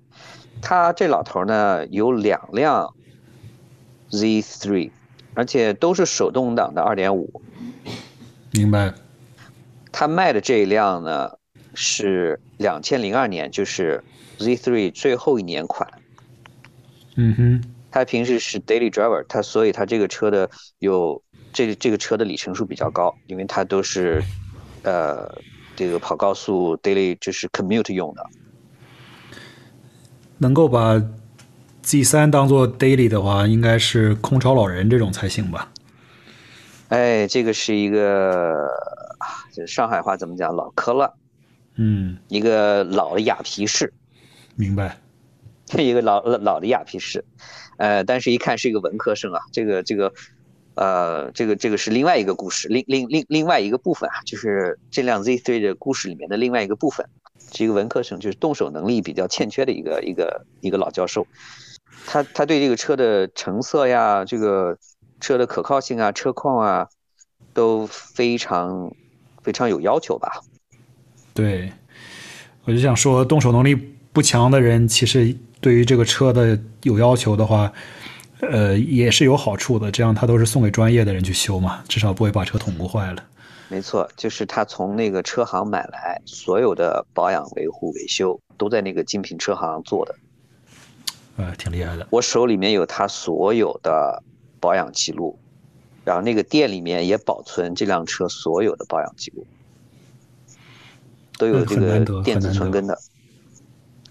他这老头呢有两辆 Z Three，而且都是手动挡的二点五。明白。他卖的这一辆呢是两千零二年，就是 Z Three 最后一年款。嗯哼。它平时是 daily driver，它所以它这个车的有这这个车的里程数比较高，因为它都是呃这个跑高速 daily 就是 commute 用的。能够把 Z3 当做 daily 的话，应该是空巢老人这种才行吧？哎，这个是一个这上海话怎么讲？老科了，嗯，一个老的雅皮士，明白？一个老老的雅皮士。呃，但是一看是一个文科生啊，这个这个，呃，这个这个是另外一个故事，另另另另外一个部分啊，就是这辆 Z3 的故事里面的另外一个部分，是一个文科生，就是动手能力比较欠缺的一个一个一个老教授，他他对这个车的成色呀，这个车的可靠性啊，车况啊，都非常非常有要求吧？对，我就想说，动手能力不强的人其实。对于这个车的有要求的话，呃，也是有好处的。这样他都是送给专业的人去修嘛，至少不会把车捅不坏了。没错，就是他从那个车行买来，所有的保养、维护、维修都在那个精品车行做的。呃，挺厉害的。我手里面有他所有的保养记录，然后那个店里面也保存这辆车所有的保养记录，都有这个电子存根的，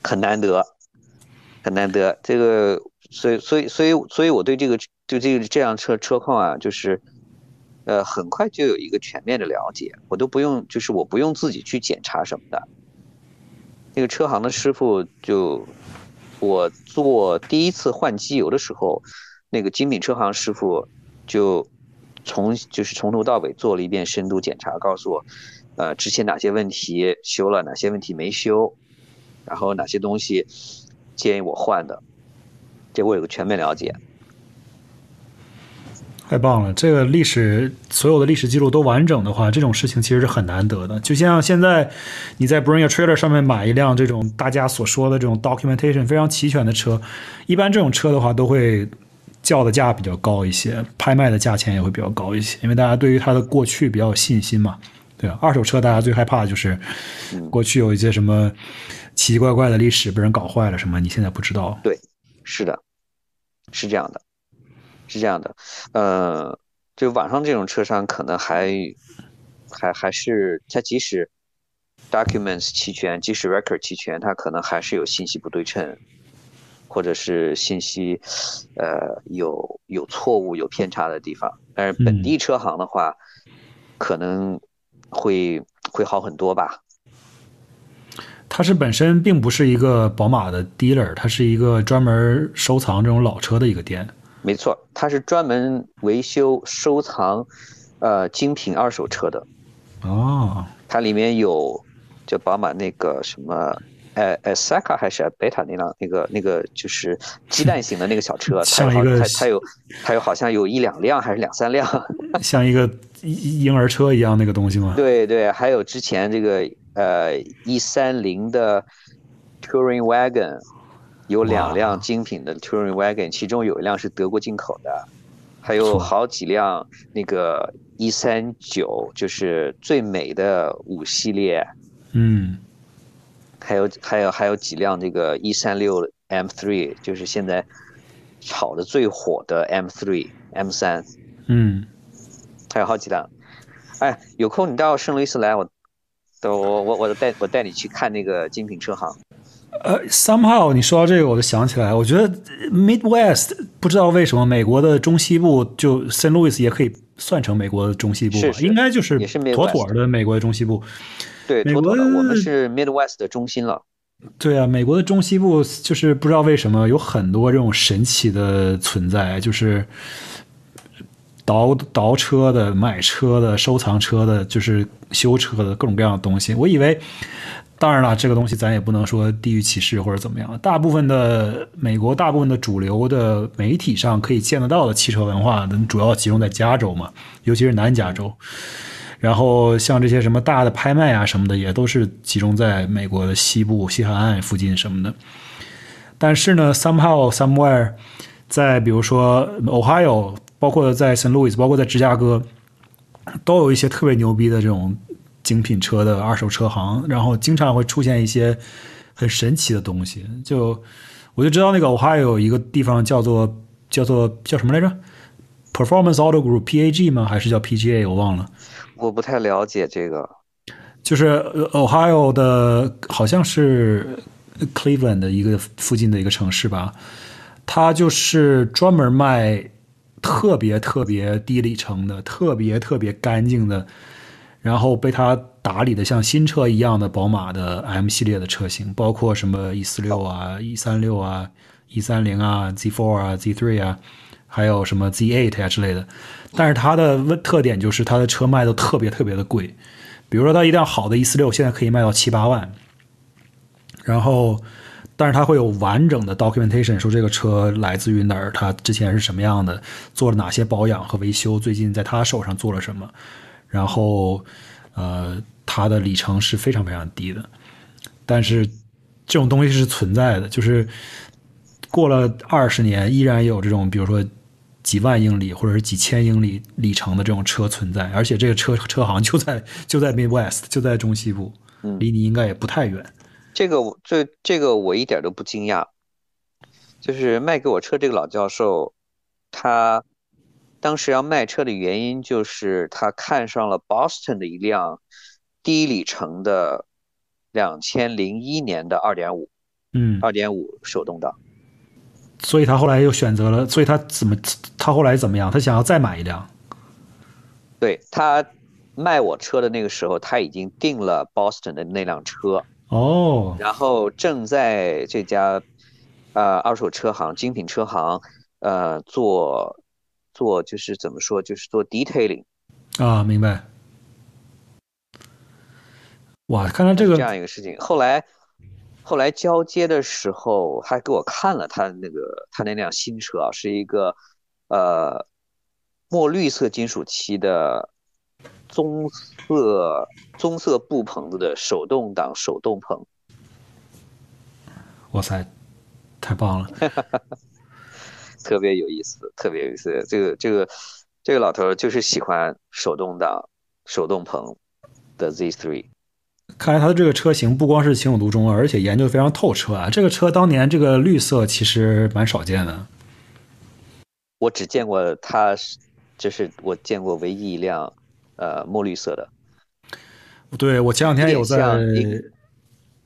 很难得。很难得，这个，所以，所以，所以，所以我对这个，对这个这辆车车况啊，就是，呃，很快就有一个全面的了解，我都不用，就是我不用自己去检查什么的。那个车行的师傅就，我做第一次换机油的时候，那个精品车行师傅就从就是从头到尾做了一遍深度检查，告诉我，呃，之前哪些问题修了，哪些问题没修，然后哪些东西。建议我换的，这我有个全面了解。太棒了！这个历史所有的历史记录都完整的话，这种事情其实是很难得的。就像现在你在 Bring a Trailer 上面买一辆这种大家所说的这种 documentation 非常齐全的车，一般这种车的话都会叫的价比较高一些，拍卖的价钱也会比较高一些，因为大家对于它的过去比较有信心嘛。对啊，二手车大家最害怕的就是过去有一些什么。奇奇怪怪的历史被人搞坏了什么？你现在不知道？对，是的，是这样的，是这样的。呃，就网上这种车商可能还还还是他即使 documents 齐全，即使 record 齐全，他可能还是有信息不对称，或者是信息呃有有错误、有偏差的地方。但是本地车行的话，可能会会好很多吧。它是本身并不是一个宝马的 dealer，它是一个专门收藏这种老车的一个店。没错，它是专门维修、收藏，呃，精品二手车的。哦，它里面有，就宝马那个什么，呃呃，Saka 还是贝塔那辆那个那个就是鸡蛋型的那个小车，它有它它有它有好像有一两辆还是两三辆，像一个婴儿车一样那个东西吗？对对，还有之前这个。呃，一三零的 Touring Wagon 有两辆精品的 Touring Wagon，其中有一辆是德国进口的，还有好几辆那个一三九，就是最美的五系列，嗯，还有还有还有几辆这个一三六 M three，就是现在炒的最火的 M three M 三，嗯，还有好几辆，哎，有空你到圣路易斯来，我。我我我带我带你去看那个精品车行。呃，somehow 你说到这个，我就想起来，我觉得 Midwest 不知道为什么美国的中西部就 Saint Louis 也可以算成美国的中西部吧？应该就是妥妥的美国的中西部。对，妥妥的，我们是 Midwest 的中心了。对啊，美国的中西部就是不知道为什么有很多这种神奇的存在，就是。倒倒车的、买车的、收藏车的，就是修车的各种各样的东西。我以为，当然了，这个东西咱也不能说地域歧视或者怎么样。大部分的美国，大部分的主流的媒体上可以见得到的汽车文化，主要集中在加州嘛，尤其是南加州。然后像这些什么大的拍卖啊什么的，也都是集中在美国的西部、西海岸附近什么的。但是呢，somehow somewhere，在比如说 Ohio。包括在圣路易斯，包括在芝加哥，都有一些特别牛逼的这种精品车的二手车行，然后经常会出现一些很神奇的东西。就我就知道那个 Ohio 有一个地方叫做叫做叫什么来着？Performance Auto Group PAG 吗？还是叫 PGA？我忘了。我不太了解这个。就是 Ohio 的，好像是 Cleveland 的一个附近的一个城市吧。它就是专门卖。特别特别低里程的，特别特别干净的，然后被他打理的像新车一样的宝马的 M 系列的车型，包括什么 E 四六啊、E 三六啊、E 三零啊、Z four 啊、Z three 啊，还有什么 Z eight 啊之类的。但是它的特点就是它的车卖的特别特别的贵，比如说它一辆好的 E 四六现在可以卖到七八万，然后。但是它会有完整的 documentation，说这个车来自于哪儿，它之前是什么样的，做了哪些保养和维修，最近在他手上做了什么，然后，呃，它的里程是非常非常低的。但是这种东西是存在的，就是过了二十年，依然有这种，比如说几万英里或者是几千英里里程的这种车存在，而且这个车车行就在就在 Midwest，就在中西部，离你应该也不太远。这个我这这个我一点都不惊讶，就是卖给我车这个老教授，他当时要卖车的原因就是他看上了 Boston 的一辆低里程的两千零一年的二点五，嗯，二点五手动挡，所以他后来又选择了，所以他怎么他后来怎么样？他想要再买一辆，对他卖我车的那个时候，他已经订了 Boston 的那辆车。哦，然后正在这家，呃，二手车行、精品车行，呃，做做就是怎么说，就是做 detailing。啊，明白。哇，看来这个这样一个事情。后来，后来交接的时候还给我看了他那个他那辆新车啊，是一个呃墨绿色金属漆的。棕色棕色布棚子的手动挡手动棚，哇塞，太棒了，特别有意思，特别有意思。这个这个这个老头就是喜欢手动挡手动棚的 Z3。看来他的这个车型不光是情有独钟，而且研究非常透彻啊。这个车当年这个绿色其实蛮少见的，我只见过他，这是我见过唯一一辆。呃，墨绿色的，对我前两天有在，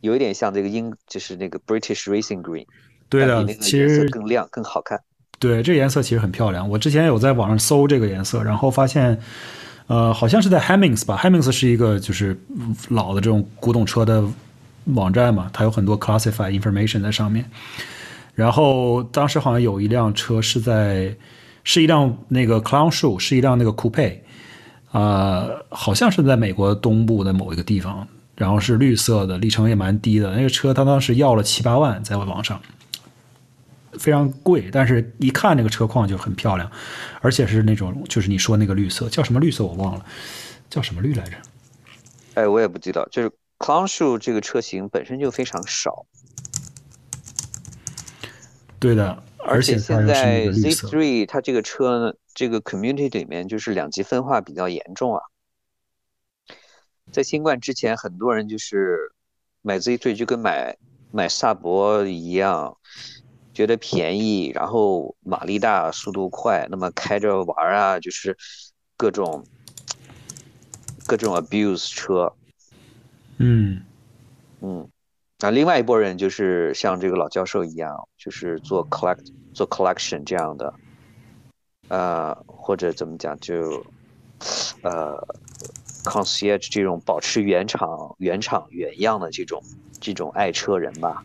有一点像这个英，就是那个 British Racing Green。对的，其实更亮更好看。对，这个颜色其实很漂亮。我之前有在网上搜这个颜色，然后发现，呃，好像是在 Hemmings 吧，Hemmings 是一个就是老的这种古董车的网站嘛，它有很多 classified information 在上面。然后当时好像有一辆车是在，是一辆那个 Clown Shoe，是一辆那个 Coupe，啊，好像是在美国东部的某一个地方，然后是绿色的，里程也蛮低的。那个车他当时要了七八万，在网上。非常贵，但是一看那个车况就很漂亮，而且是那种就是你说那个绿色叫什么绿色我忘了，叫什么绿来着？哎，我也不记得。就是 Clown Shoe 这个车型本身就非常少。对的，而且现在 Z3 它这个车呢，这个 community 里面就是两极分化比较严重啊。在新冠之前，很多人就是买 Z3 就跟买买萨博一样。觉得便宜，然后马力大，速度快，那么开着玩啊，就是各种各种 abuse 车，嗯嗯，那另外一拨人就是像这个老教授一样，就是做 collect 做 collection 这样的，呃，或者怎么讲，就呃 concierge 这种保持原厂原厂原样的这种这种爱车人吧，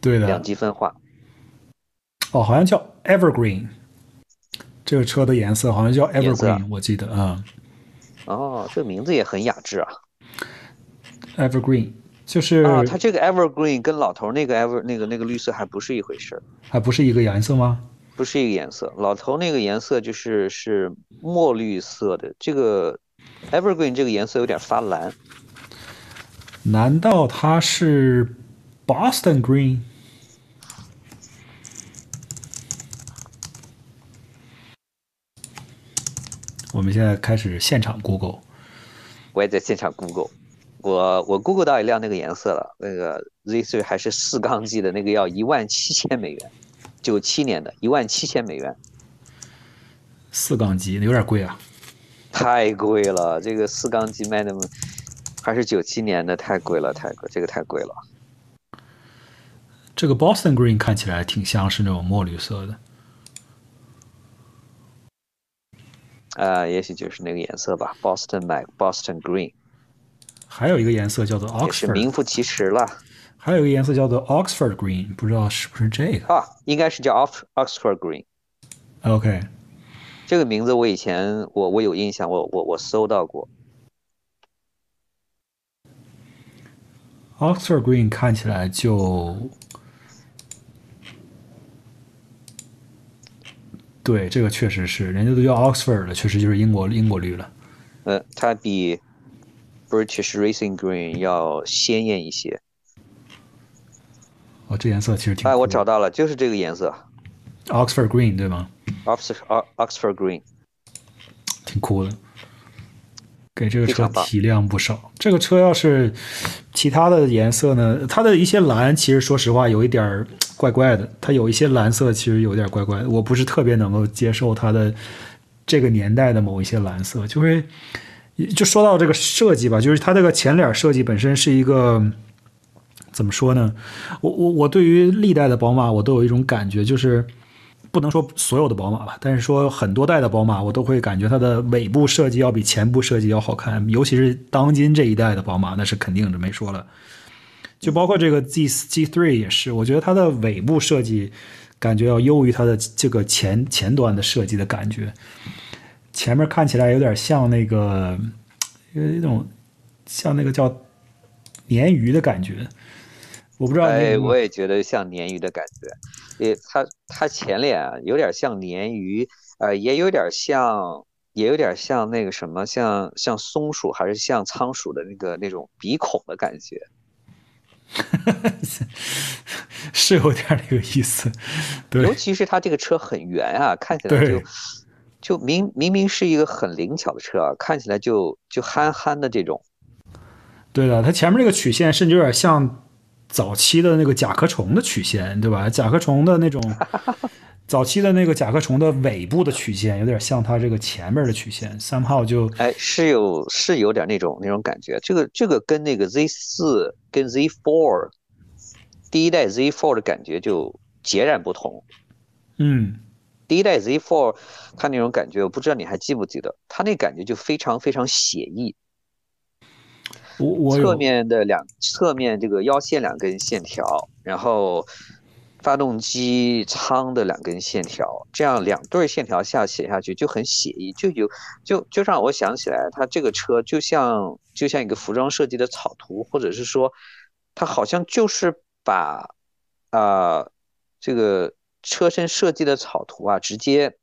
对的，两极分化。哦，好像叫 Evergreen，这个车的颜色好像叫 Evergreen，我记得啊。哦，这个名字也很雅致啊。Evergreen 就是啊，它这个 Evergreen 跟老头那个 Ever 那个那个绿色还不是一回事还不是一个颜色吗？不是一个颜色，老头那个颜色就是是墨绿色的，这个 Evergreen 这个颜色有点发蓝。难道它是 Boston Green？我们现在开始现场 Google，我也在现场 Google，我我 Google 到一辆那个颜色了，那个 Z3 还是四缸机的那个要一万七千美元，九七年的一万七千美元，四缸机有点贵啊，太贵了，这个四缸机卖那么，还是九七年的太贵了，太贵，这个太贵了。这个 Boston Green 看起来挺像是那种墨绿色的。呃，也许就是那个颜色吧，Boston 买 Boston Green，还有一个颜色叫做 Oxford，是名副其实了。还有一个颜色叫做 Oxford Green，不知道是不是这个啊？应该是叫 Ox Oxford Green。OK，这个名字我以前我我有印象，我我我搜到过。Oxford Green 看起来就。对，这个确实是，人家都叫 Oxford 了，确实就是英国英国绿了。呃，它比 British Racing Green 要鲜艳一些。哦，这颜色其实挺……哎，我找到了，就是这个颜色，Oxford Green 对吗？Oxford Oxford Green，挺酷的。给这个车提亮不少。这个车要是其他的颜色呢？它的一些蓝，其实说实话有一点怪怪的。它有一些蓝色其实有点怪怪的，我不是特别能够接受它的这个年代的某一些蓝色。就会就说到这个设计吧，就是它这个前脸设计本身是一个怎么说呢？我我我对于历代的宝马，我都有一种感觉，就是。不能说所有的宝马吧，但是说很多代的宝马，我都会感觉它的尾部设计要比前部设计要好看，尤其是当今这一代的宝马，那是肯定的，没说了。就包括这个 G G Three 也是，我觉得它的尾部设计感觉要优于它的这个前前端的设计的感觉。前面看起来有点像那个，有一种像那个叫鲶鱼的感觉。我不知道，哎，我也觉得像鲶鱼的感觉，也它它前脸有点像鲶鱼，呃，也有点像，也有点像那个什么，像像松鼠还是像仓鼠的那个那种鼻孔的感觉，是有点那个意思，对，尤其是它这个车很圆啊，看起来就就明明明是一个很灵巧的车啊，看起来就就憨憨的这种，对的，它前面这个曲线甚至有点像。早期的那个甲壳虫的曲线，对吧？甲壳虫的那种 早期的那个甲壳虫的尾部的曲线有点像它这个前面的曲线，somehow 就哎是有是有点那种那种感觉。这个这个跟那个 Z 四跟 Z four 第一代 Z four 的感觉就截然不同。嗯，第一代 Z four 它那种感觉，我不知道你还记不记得，它那感觉就非常非常写意。我侧面的两侧面这个腰线两根线条，然后。发动机舱的两根线条，这样两对线条下写下去就很写意，就有就就让我想起来，它这个车就像就像一个服装设计的草图，或者是说，它好像就是把啊这个车身设计的草图啊，直接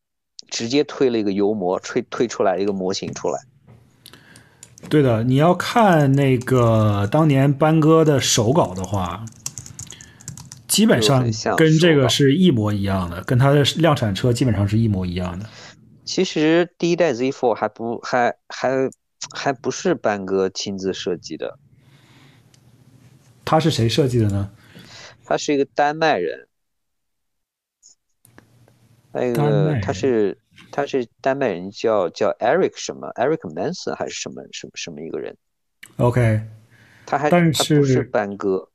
直接推了一个油模，推推出来一个模型出来。对的，你要看那个当年班哥的手稿的话。基本上跟这个是一模一样的，跟它的量产车基本上是一模一样的。其实第一代 Z4 还不还还还不是班哥亲自设计的，他是谁设计的呢？他是一个丹麦人，那个他是他是丹麦人，叫叫 Eric 什么 Eric Manson 还是什么什么什么一个人？OK，他还但是不是班哥？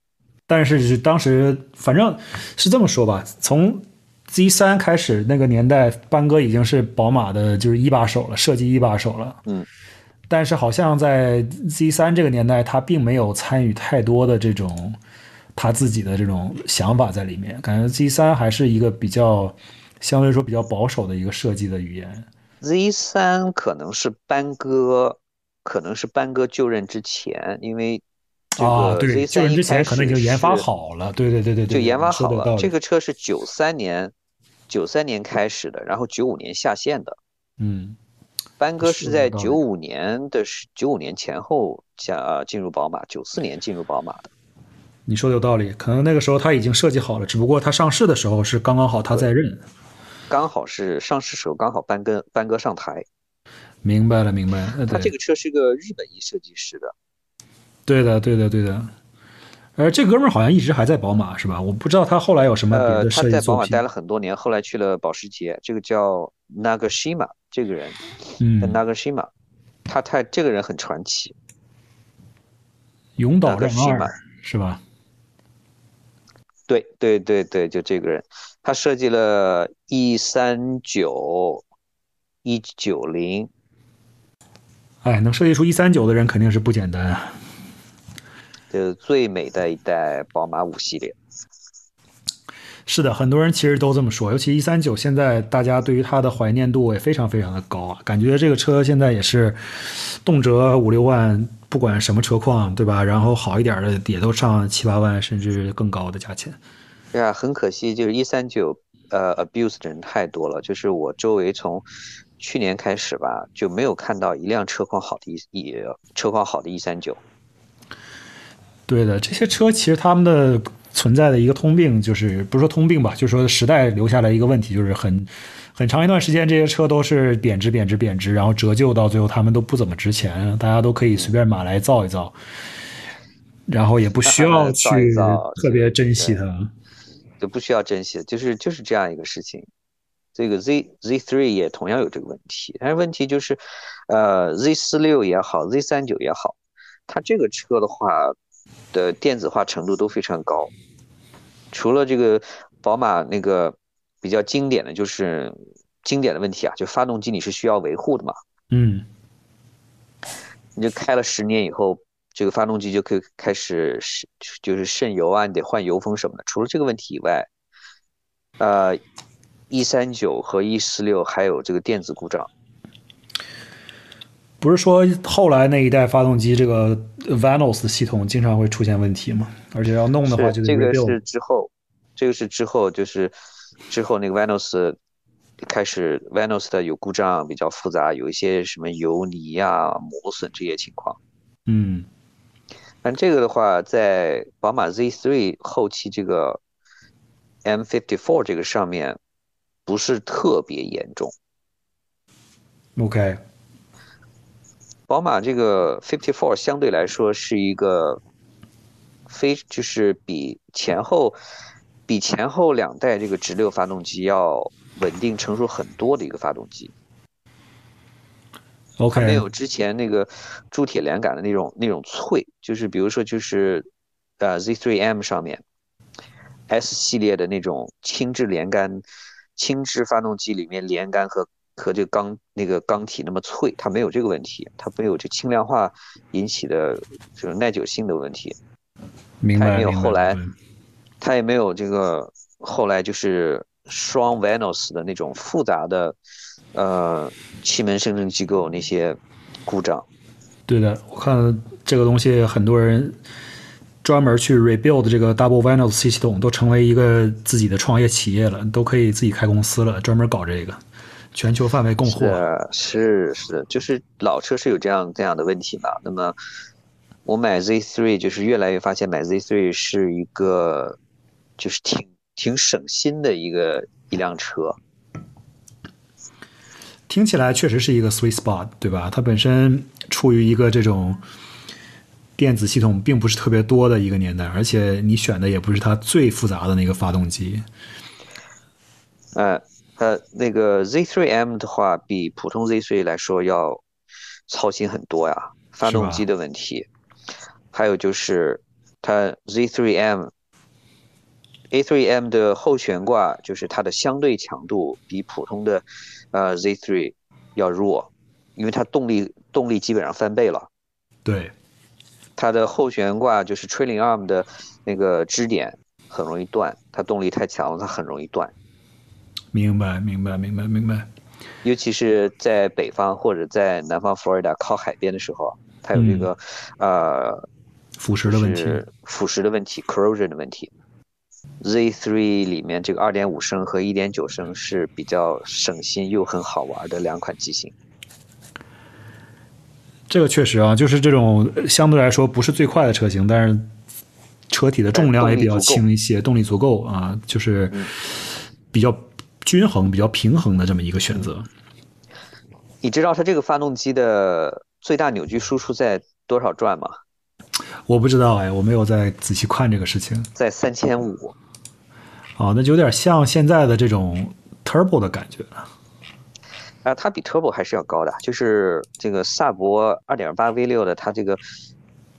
但是当时反正是这么说吧，从 Z 三开始那个年代，班哥已经是宝马的就是一把手了，设计一把手了。嗯，但是好像在 Z 三这个年代，他并没有参与太多的这种他自己的这种想法在里面，感觉 Z 三还是一个比较相对来说比较保守的一个设计的语言。Z 三可能是班哥，可能是班哥就任之前，因为。啊，对，就任之前可能已经研发好了，对对对对对，就研发好了。这个车是九三年，九三年开始的，然后九五年下线的。嗯，班哥是在九五年的是九五年前后加进入宝马，九四年进入宝马的。你说的有道理，可能那个时候他已经设计好了，只不过他上市的时候是刚刚好他在任，刚好是上市时候刚好班哥班哥上台。明白了，明白了。他这个车是个日本裔设计师的。对的，对的，对的。而，这哥们儿好像一直还在宝马，是吧？我不知道他后来有什么别的设计作品。他在宝马待了很多年，后来去了保时捷。这个叫 Nagashima，这个人，嗯，Nagashima，他太这个人很传奇。永岛亮二是吧？对对对对，就这个人，他设计了 E 三九、一九零。哎，能设计出一三九的人肯定是不简单啊！这最美的一代宝马五系列。是的，很多人其实都这么说，尤其一三九，现在大家对于它的怀念度也非常非常的高啊！感觉这个车现在也是动辄五六万，不管什么车况，对吧？然后好一点的也都上七八万，甚至更高的价钱。对啊，很可惜，就是一三九，呃，abuse 的人太多了。就是我周围从去年开始吧，就没有看到一辆车况好的一一车况好的一三九。对的，这些车其实他们的存在的一个通病，就是不是说通病吧，就是说时代留下来一个问题，就是很很长一段时间这些车都是贬值、贬值、贬值，然后折旧到最后他们都不怎么值钱，大家都可以随便买来造一造，然后也不需要 去特别珍惜它，就不需要珍惜，就是就是这样一个事情。这个 Z Z three 也同样有这个问题，但是问题就是，呃，Z 四六也好，Z 三九也好，它这个车的话的电子化程度都非常高。除了这个宝马那个比较经典的就是经典的问题啊，就发动机你是需要维护的嘛？嗯，你就开了十年以后，这个发动机就可以开始是就是渗油啊，你得换油封什么的。除了这个问题以外，呃。一三九和一四六还有这个电子故障，不是说后来那一代发动机这个 Vanos 系统经常会出现问题吗？而且要弄的话，就这个是之后，这个是之后，就是之后那个 Vanos 开始 Vanos 的有故障，比较复杂，有一些什么油泥呀、磨损这些情况。嗯，但这个的话，在宝马 Z3 后期这个 M54 这个上面。不是特别严重。OK，宝马这个 Fifty Four 相对来说是一个非就是比前后比前后两代这个直六发动机要稳定成熟很多的一个发动机。它没有之前那个铸铁连杆的那种那种脆，就是比如说就是呃 Z3M 上面 S 系列的那种轻质连杆、轻质发动机里面连杆和和这个钢那个钢体那么脆，它没有这个问题，它没有这轻量化引起的这种耐久性的问题，明白。它也没有后来它也没有这个后来就是双 Venos 的那种复杂的呃气门生成机构那些故障。对的，我看这个东西很多人专门去 rebuild 这个 Double Vanos 系统，都成为一个自己的创业企业了，都可以自己开公司了，专门搞这个，全球范围供货。是是是，就是老车是有这样这样的问题嘛。那么我买 Z3 就是越来越发现买 Z3 是一个就是挺挺省心的一个一辆车。听起来确实是一个 sweet spot，对吧？它本身处于一个这种电子系统并不是特别多的一个年代，而且你选的也不是它最复杂的那个发动机。呃，它那个 Z3M 的话，比普通 Z3 来说要操心很多呀，发动机的问题，还有就是它 Z3M。A3M 的后悬挂就是它的相对强度比普通的呃 Z3 要弱，因为它动力动力基本上翻倍了。对，它的后悬挂就是 trailing arm 的那个支点很容易断，它动力太强了，它很容易断。明白，明白，明白，明白。尤其是在北方或者在南方佛罗里达靠海边的时候，它有这个、呃腐蚀的问题，腐蚀的问题，corrosion 的问题。Z3 里面这个2.5升和1.9升是比较省心又很好玩的两款机型。这个确实啊，就是这种相对来说不是最快的车型，但是车体的重量也比较轻一些，动力足够啊，就是比较均衡、比较平衡的这么一个选择。你知道它这个发动机的最大扭矩输出在多少转吗？我不知道哎，我没有在仔细看这个事情。在三千五。哦，那就有点像现在的这种 turbo 的感觉了。啊，它比 turbo 还是要高的，就是这个萨博2.8 V6 的，它这个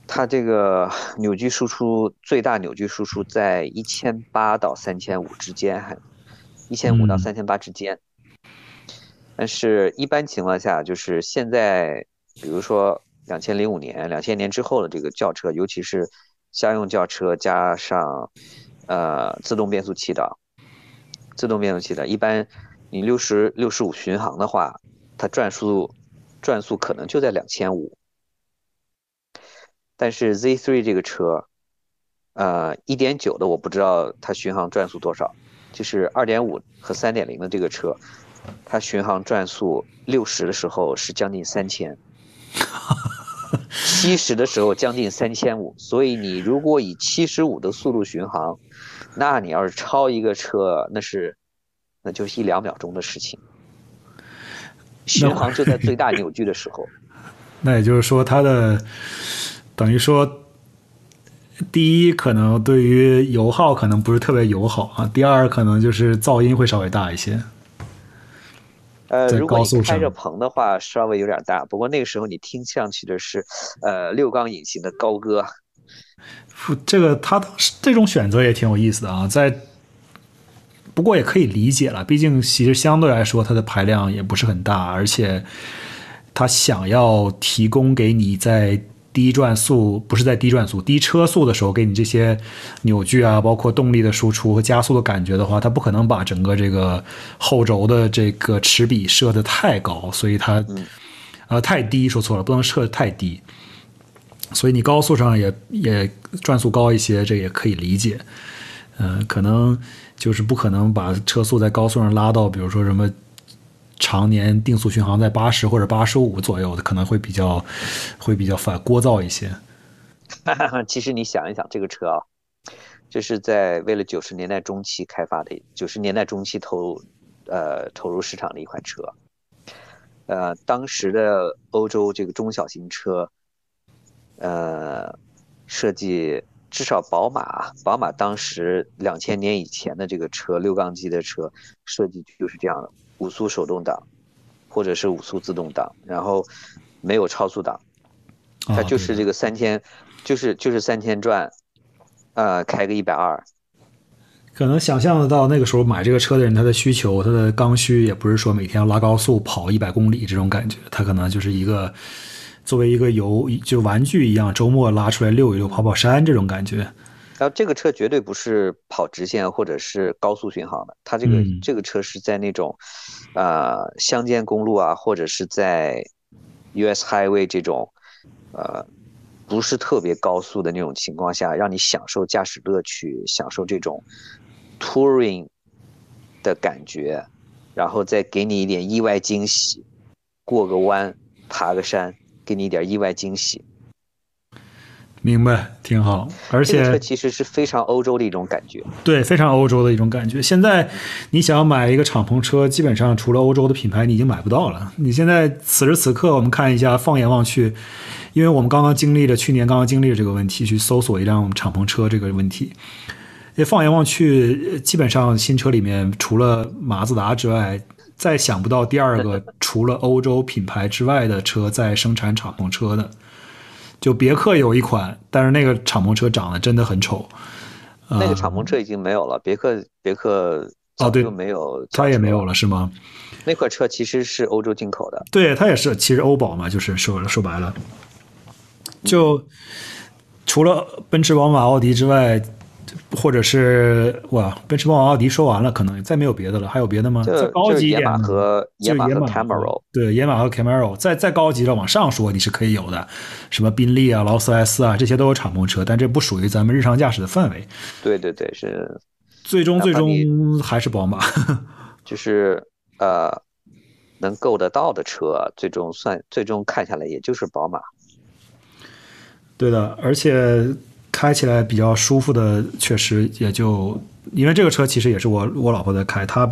它这个扭矩输出最大扭矩输出在一千八到三千五之间，还一千五到三千八之间。但是，一般情况下，就是现在，比如说两千零五年、两千年之后的这个轿车，尤其是家用轿车加上呃自动变速器的，自动变速器的，一般你六十六十五巡航的话，它转速转速可能就在两千五。但是 Z3 这个车，呃，一点九的我不知道它巡航转速多少，就是二点五和三点零的这个车。它巡航转速六十的时候是将近三千，七十的时候将近三千五。所以你如果以七十五的速度巡航，那你要是超一个车，那是那就是一两秒钟的事情。巡航就在最大扭矩的时候。那也就是说，它的等于说，第一可能对于油耗可能不是特别友好啊，第二可能就是噪音会稍微大一些。呃，如果你开着棚的话，稍微有点大。不过那个时候你听上去的是，呃，六缸引擎的高歌。这个他当时这种选择也挺有意思的啊，在不过也可以理解了，毕竟其实相对来说它的排量也不是很大，而且他想要提供给你在。低转速不是在低转速、低车速的时候给你这些扭矩啊，包括动力的输出和加速的感觉的话，它不可能把整个这个后轴的这个齿比设的太高，所以它呃太低，说错了，不能设太低。所以你高速上也也转速高一些，这也可以理解。嗯、可能就是不可能把车速在高速上拉到，比如说什么。常年定速巡航在八十或者八十五左右的，可能会比较会比较反聒噪一些。其实你想一想，这个车啊，这是在为了九十年代中期开发的，九十年代中期投呃投入市场的一款车。呃，当时的欧洲这个中小型车，呃，设计至少宝马，宝马当时两千年以前的这个车，六缸机的车设计就是这样的，五速手动挡，或者是五速自动挡，然后没有超速挡，它就是这个三千，就是就是三千转，呃，开个一百二。可能想象得到那个时候买这个车的人，他的需求，他的刚需也不是说每天要拉高速跑一百公里这种感觉，他可能就是一个。作为一个游就玩具一样，周末拉出来溜一溜、跑跑山这种感觉。然后这个车绝对不是跑直线或者是高速巡航的，它这个这个车是在那种，呃，乡间公路啊，或者是在 US Highway 这种，呃，不是特别高速的那种情况下，让你享受驾驶乐趣，享受这种 touring 的感觉，然后再给你一点意外惊喜，过个弯，爬个山。给你一点意外惊喜，明白，挺好。而且这其实是非常欧洲的一种感觉，对，非常欧洲的一种感觉。现在你想买一个敞篷车，基本上除了欧洲的品牌，你已经买不到了。你现在此时此刻，我们看一下，放眼望去，因为我们刚刚经历了去年刚刚经历了这个问题，去搜索一辆敞篷车这个问题。也放眼望去，基本上新车里面除了马自达之外。再想不到第二个除了欧洲品牌之外的车在生产敞篷车的，就别克有一款，但是那个敞篷车长得真的很丑。那个敞篷车已经没有了，别克别克哦对没有，它也没有了是吗？那款车其实是欧洲进口的，对，它也是，其实欧宝嘛，就是说说白了，就除了奔驰、宝马、奥迪之外。或者是哇，奔驰、宝马、奥迪说完了，可能再没有别的了。还有别的吗？再高级一点，野马和野马和 Camaro，对，野马和 Camaro，再再高级的往上说，你是可以有的，什么宾利啊、劳斯莱斯啊，这些都有敞篷车，但这不属于咱们日常驾驶的范围。对对对，是。最终最终还是宝马，就是呃，能够得到的车，最终算最终看下来，也就是宝马。对的，而且。开起来比较舒服的，确实也就因为这个车其实也是我我老婆在开。她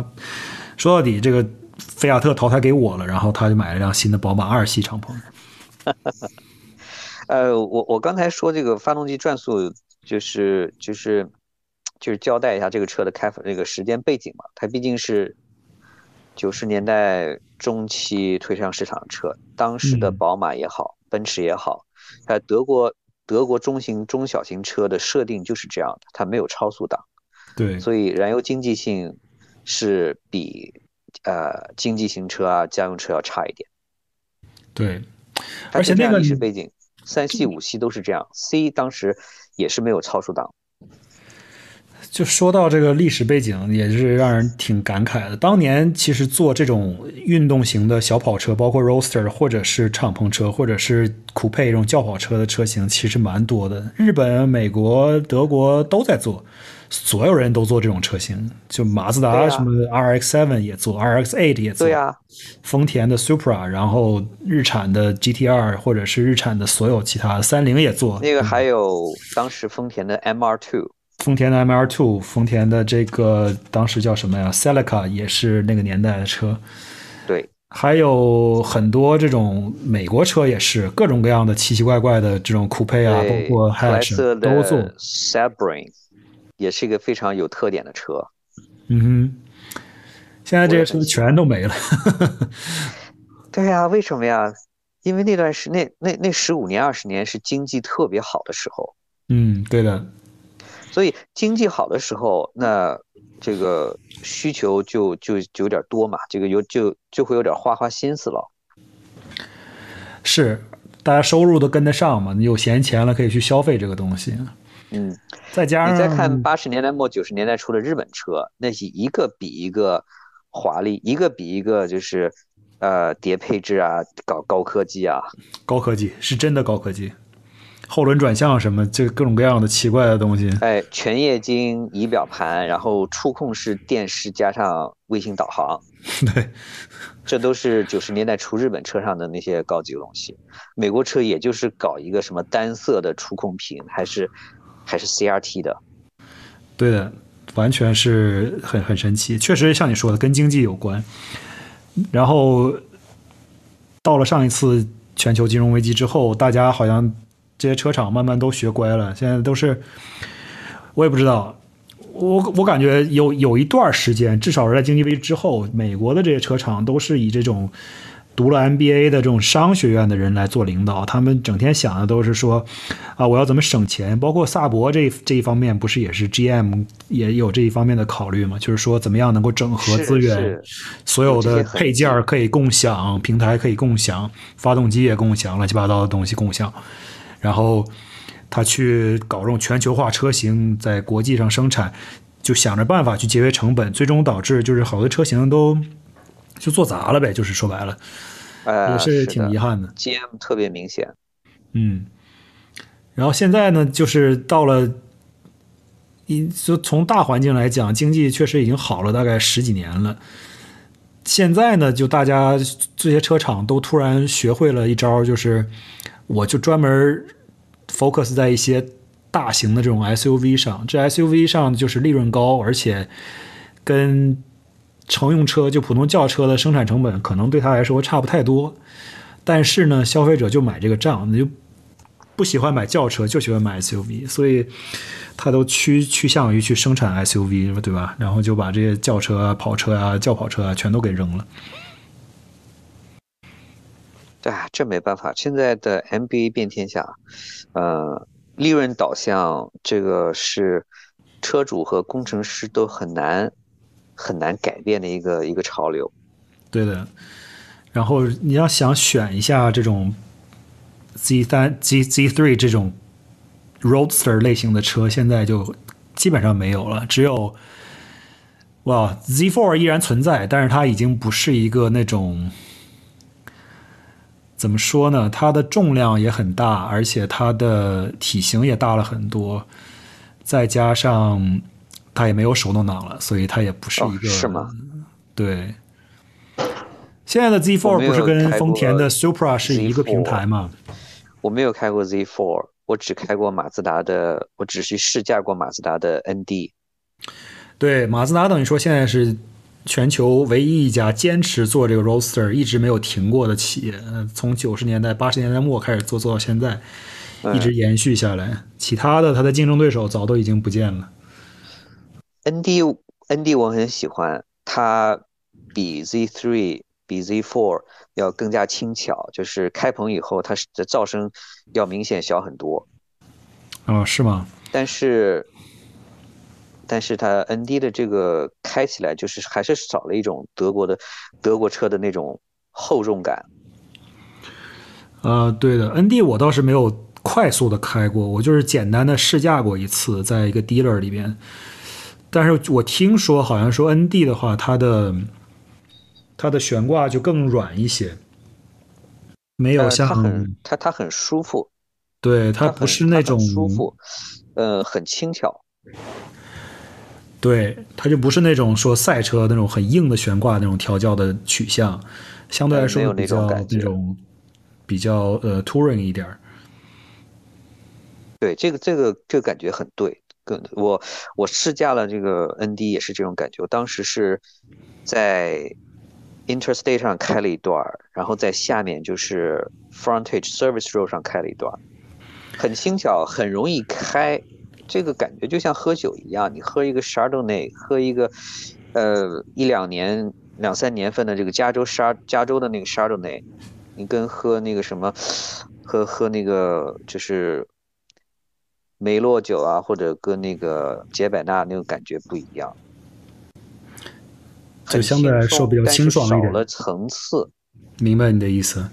说到底，这个菲亚特淘汰给我了，然后她就买了辆新的宝马二系敞篷。呃，我我刚才说这个发动机转速，就是就是就是交代一下这个车的开发这个时间背景嘛。它毕竟是九十年代中期推上市场的车，当时的宝马也好，奔驰也好，在德国。德国中型、中小型车的设定就是这样的，它没有超速档，对，所以燃油经济性是比呃经济型车啊、家用车要差一点。对，而且那个历史背景，三系、五系都是这样，C 当时也是没有超速档。就说到这个历史背景，也是让人挺感慨的。当年其实做这种运动型的小跑车，包括 Roadster 或者是敞篷车，或者是酷配这种轿跑车的车型，其实蛮多的。日本、美国、德国都在做，所有人都做这种车型。就马自达什么 RX-7 也做，RX-8 也做。对呀。丰田的 Supra，然后日产的 GT-R，或者是日产的所有其他，三菱也做。那个还有当时丰田的 MR2。丰田的 MR2，丰田的这个当时叫什么呀？Celica 也是那个年代的车。对，还有很多这种美国车也是各种各样的奇奇怪怪的这种酷配啊，包括 Hatch 都做。Sebring 也是一个非常有特点的车。嗯哼，现在这些车全都没了。对呀，为什么呀？因为那段时那那那十五年二十年是经济特别好的时候。嗯，对的。所以经济好的时候，那这个需求就就就有点多嘛，这个有就就会有点花花心思了。是，大家收入都跟得上嘛，你有闲钱了可以去消费这个东西。嗯，再加上你再看八十年代末九十年代初的日本车，那是一个比一个华丽，一个比一个就是呃叠配置啊，搞高科技啊，高科技是真的高科技。后轮转向什么，这各种各样的奇怪的东西。哎，全液晶仪表盘，然后触控式电视加上卫星导航。对，这都是九十年代初日本车上的那些高级东西。美国车也就是搞一个什么单色的触控屏，还是还是 CRT 的。对的，完全是很很神奇。确实像你说的，跟经济有关。然后到了上一次全球金融危机之后，大家好像。这些车厂慢慢都学乖了，现在都是，我也不知道，我我感觉有有一段时间，至少是在经济危机之后，美国的这些车厂都是以这种。读了 MBA 的这种商学院的人来做领导，他们整天想的都是说，啊，我要怎么省钱？包括萨博这这一方面，不是也是 GM 也有这一方面的考虑吗？就是说，怎么样能够整合资源，所有的配件可以共享，平台可以共享，发动机也共享，乱七八糟的东西共享。然后他去搞这种全球化车型，在国际上生产，就想着办法去节约成本，最终导致就是好多车型都。就做砸了呗，就是说白了，也是挺遗憾的。GM 特别明显，嗯，然后现在呢，就是到了，一就从大环境来讲，经济确实已经好了大概十几年了。现在呢，就大家这些车厂都突然学会了一招，就是我就专门 focus 在一些大型的这种 SUV 上，这 SUV 上就是利润高，而且跟。乘用车就普通轿车的生产成本可能对他来说差不太多，但是呢，消费者就买这个账，那就不喜欢买轿车，就喜欢买 SUV，所以他都趋趋向于去生产 SUV，对吧？然后就把这些轿车啊、跑车啊、轿跑车啊全都给扔了。对啊，这没办法，现在的 MBA 遍天下，呃，利润导向这个是车主和工程师都很难。很难改变的一个一个潮流，对的。然后你要想选一下这种 Z 三、Z Z three 这种 Roadster 类型的车，现在就基本上没有了。只有哇，Z four 依然存在，但是它已经不是一个那种怎么说呢？它的重量也很大，而且它的体型也大了很多，再加上。它也没有手动挡了，所以它也不是一个。是吗？对。现在的 Z4 不是跟丰田的 Supra 是一个平台吗？我没有开过 Z4，我只开过马自达的，我只是试驾过马自达的 ND。对，马自达等于说现在是全球唯一一家坚持做这个 Roadster 一直没有停过的企业，从九十年代、八十年代末开始做，做到现在，一直延续下来。其他的，它的竞争对手早都已经不见了。N D N D 我很喜欢，它比 Z three 比 Z four 要更加轻巧，就是开棚以后它的噪声要明显小很多。哦，是吗？但是，但是它 N D 的这个开起来就是还是少了一种德国的德国车的那种厚重感。呃，对的，N D 我倒是没有快速的开过，我就是简单的试驾过一次，在一个 dealer 里边。但是我听说，好像说 N D 的话，它的它的悬挂就更软一些，没有像它很它它很舒服，对它不是那种舒服，呃，很轻巧，对它就不是那种说赛车那种很硬的悬挂那种调教的取向，相对来说比较那种比较呃 touring 一点对这个这个这个感觉很对。更我我试驾了这个 ND 也是这种感觉，我当时是在 Interstate 上开了一段，然后在下面就是 Frontage Service Road 上开了一段，很轻巧，很容易开，这个感觉就像喝酒一样，你喝一个 Chardonnay，喝一个呃一两年两三年份的这个加州沙加州的那个 Chardonnay，你跟喝那个什么喝喝那个就是。梅洛酒啊，或者跟那个杰百纳那种感觉不一样，就相对来说比较清爽一点，少了层次。明白你的意思。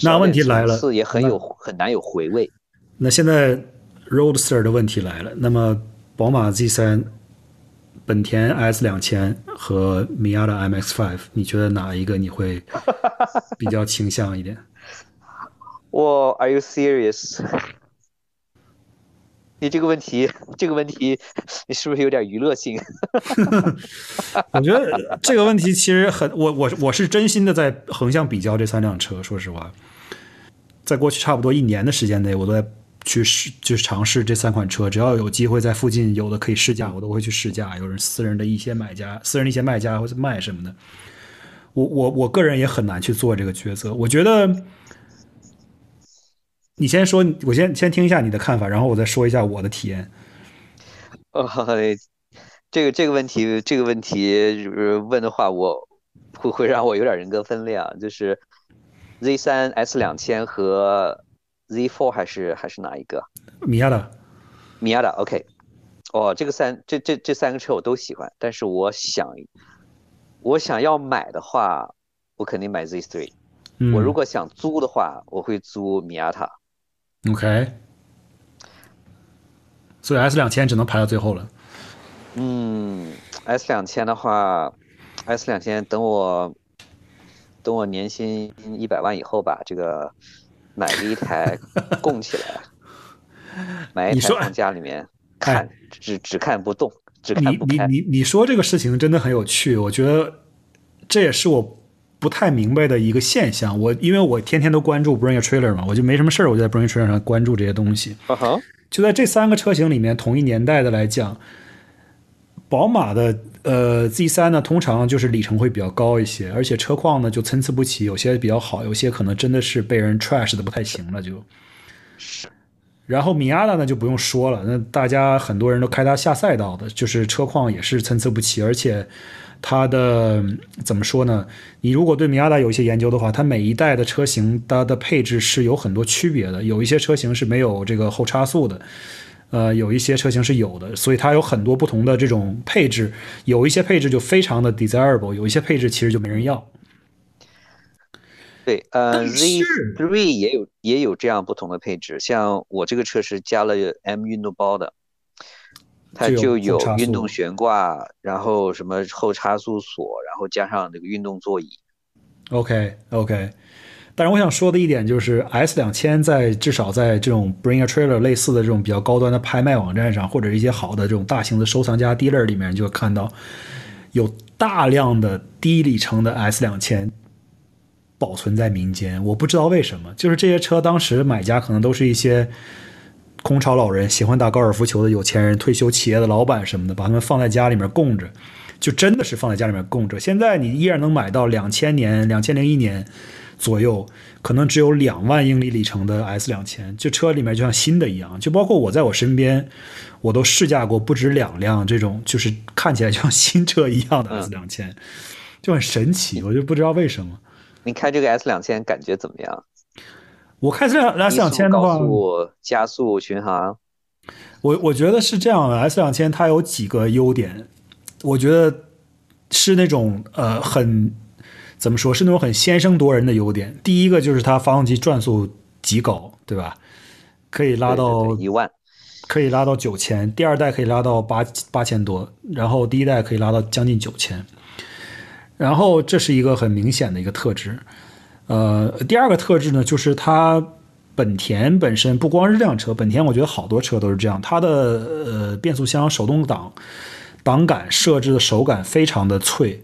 那问题来了，也很有很难有回味。那现在 Roadster 的问题来了，那么宝马 Z 三、本田 S 两千和米亚的 MX Five，你觉得哪一个你会 比较倾向一点？我 Are you serious？你这个问题，这个问题，你是不是有点娱乐性？我觉得这个问题其实很，我我我是真心的在横向比较这三辆车。说实话，在过去差不多一年的时间内，我都在去试，去尝试这三款车。只要有机会在附近有的可以试驾，我都会去试驾。有人私人的一些买家、私人的一些卖家或者卖什么的，我我我个人也很难去做这个抉择。我觉得。你先说，我先先听一下你的看法，然后我再说一下我的体验。哦，这个这个问题，这个问题问的话，我会会让我有点人格分裂啊。就是 Z 三 S 两千和 Z Four 还是还是哪一个？米亚达，米亚达，OK。哦，这个三这这这三个车我都喜欢，但是我想我想要买的话，我肯定买 Z Three。我如果想租的话，我会租米亚塔。OK。所以 S 两千只能排到最后了。嗯，S 两千的话，S 两千等我等我年薪一百万以后吧，这个买了一台 供起来，买一台放家里面看，只只看不动，只看不开。你你你你说这个事情真的很有趣，我觉得这也是我不太明白的一个现象。我因为我天天都关注 Bring a Trailer 嘛，我就没什么事儿，我就在 Bring a Trailer 上关注这些东西。就在这三个车型里面，同一年代的来讲，宝马的呃 Z 三呢，通常就是里程会比较高一些，而且车况呢就参差不齐，有些比较好，有些可能真的是被人 trash 的不太行了就。然后米亚达呢就不用说了，那大家很多人都开它下赛道的，就是车况也是参差不齐，而且。它的怎么说呢？你如果对米亚达有一些研究的话，它每一代的车型它的配置是有很多区别的。有一些车型是没有这个后差速的，呃，有一些车型是有的，所以它有很多不同的这种配置。有一些配置就非常的 desirable，有一些配置其实就没人要。对，呃，Z3 也有也有这样不同的配置，像我这个车是加了 M 运动包的。它就有运动悬挂，然后什么后差速锁，然后加上那个运动座椅。OK OK，但是我想说的一点就是 S 两千在至少在这种 Bring a Trailer 类似的这种比较高端的拍卖网站上，或者一些好的这种大型的收藏家 dealer 里面，就会看到有大量的低里程的 S 两千保存在民间。我不知道为什么，就是这些车当时买家可能都是一些。空巢老人喜欢打高尔夫球的有钱人、退休企业的老板什么的，把他们放在家里面供着，就真的是放在家里面供着。现在你依然能买到两千年、两千零一年左右，可能只有两万英里里程的 S 两千，就车里面就像新的一样。就包括我在我身边，我都试驾过不止两辆这种，就是看起来就像新车一样的 S 两千，就很神奇。我就不知道为什么。你开这个 S 两千感觉怎么样？我开这辆 S 两千的话，加速巡航，我我觉得是这样的。S 两千它有几个优点，我觉得是那种呃很怎么说是那种很先声夺人的优点。第一个就是它发动机转速极高，对吧？可以拉到一万，可以拉到九千。第二代可以拉到八八千多，然后第一代可以拉到将近九千。然后这是一个很明显的一个特质。呃，第二个特质呢，就是它本田本身不光是这辆车，本田我觉得好多车都是这样，它的呃变速箱手动挡挡杆设置的手感非常的脆，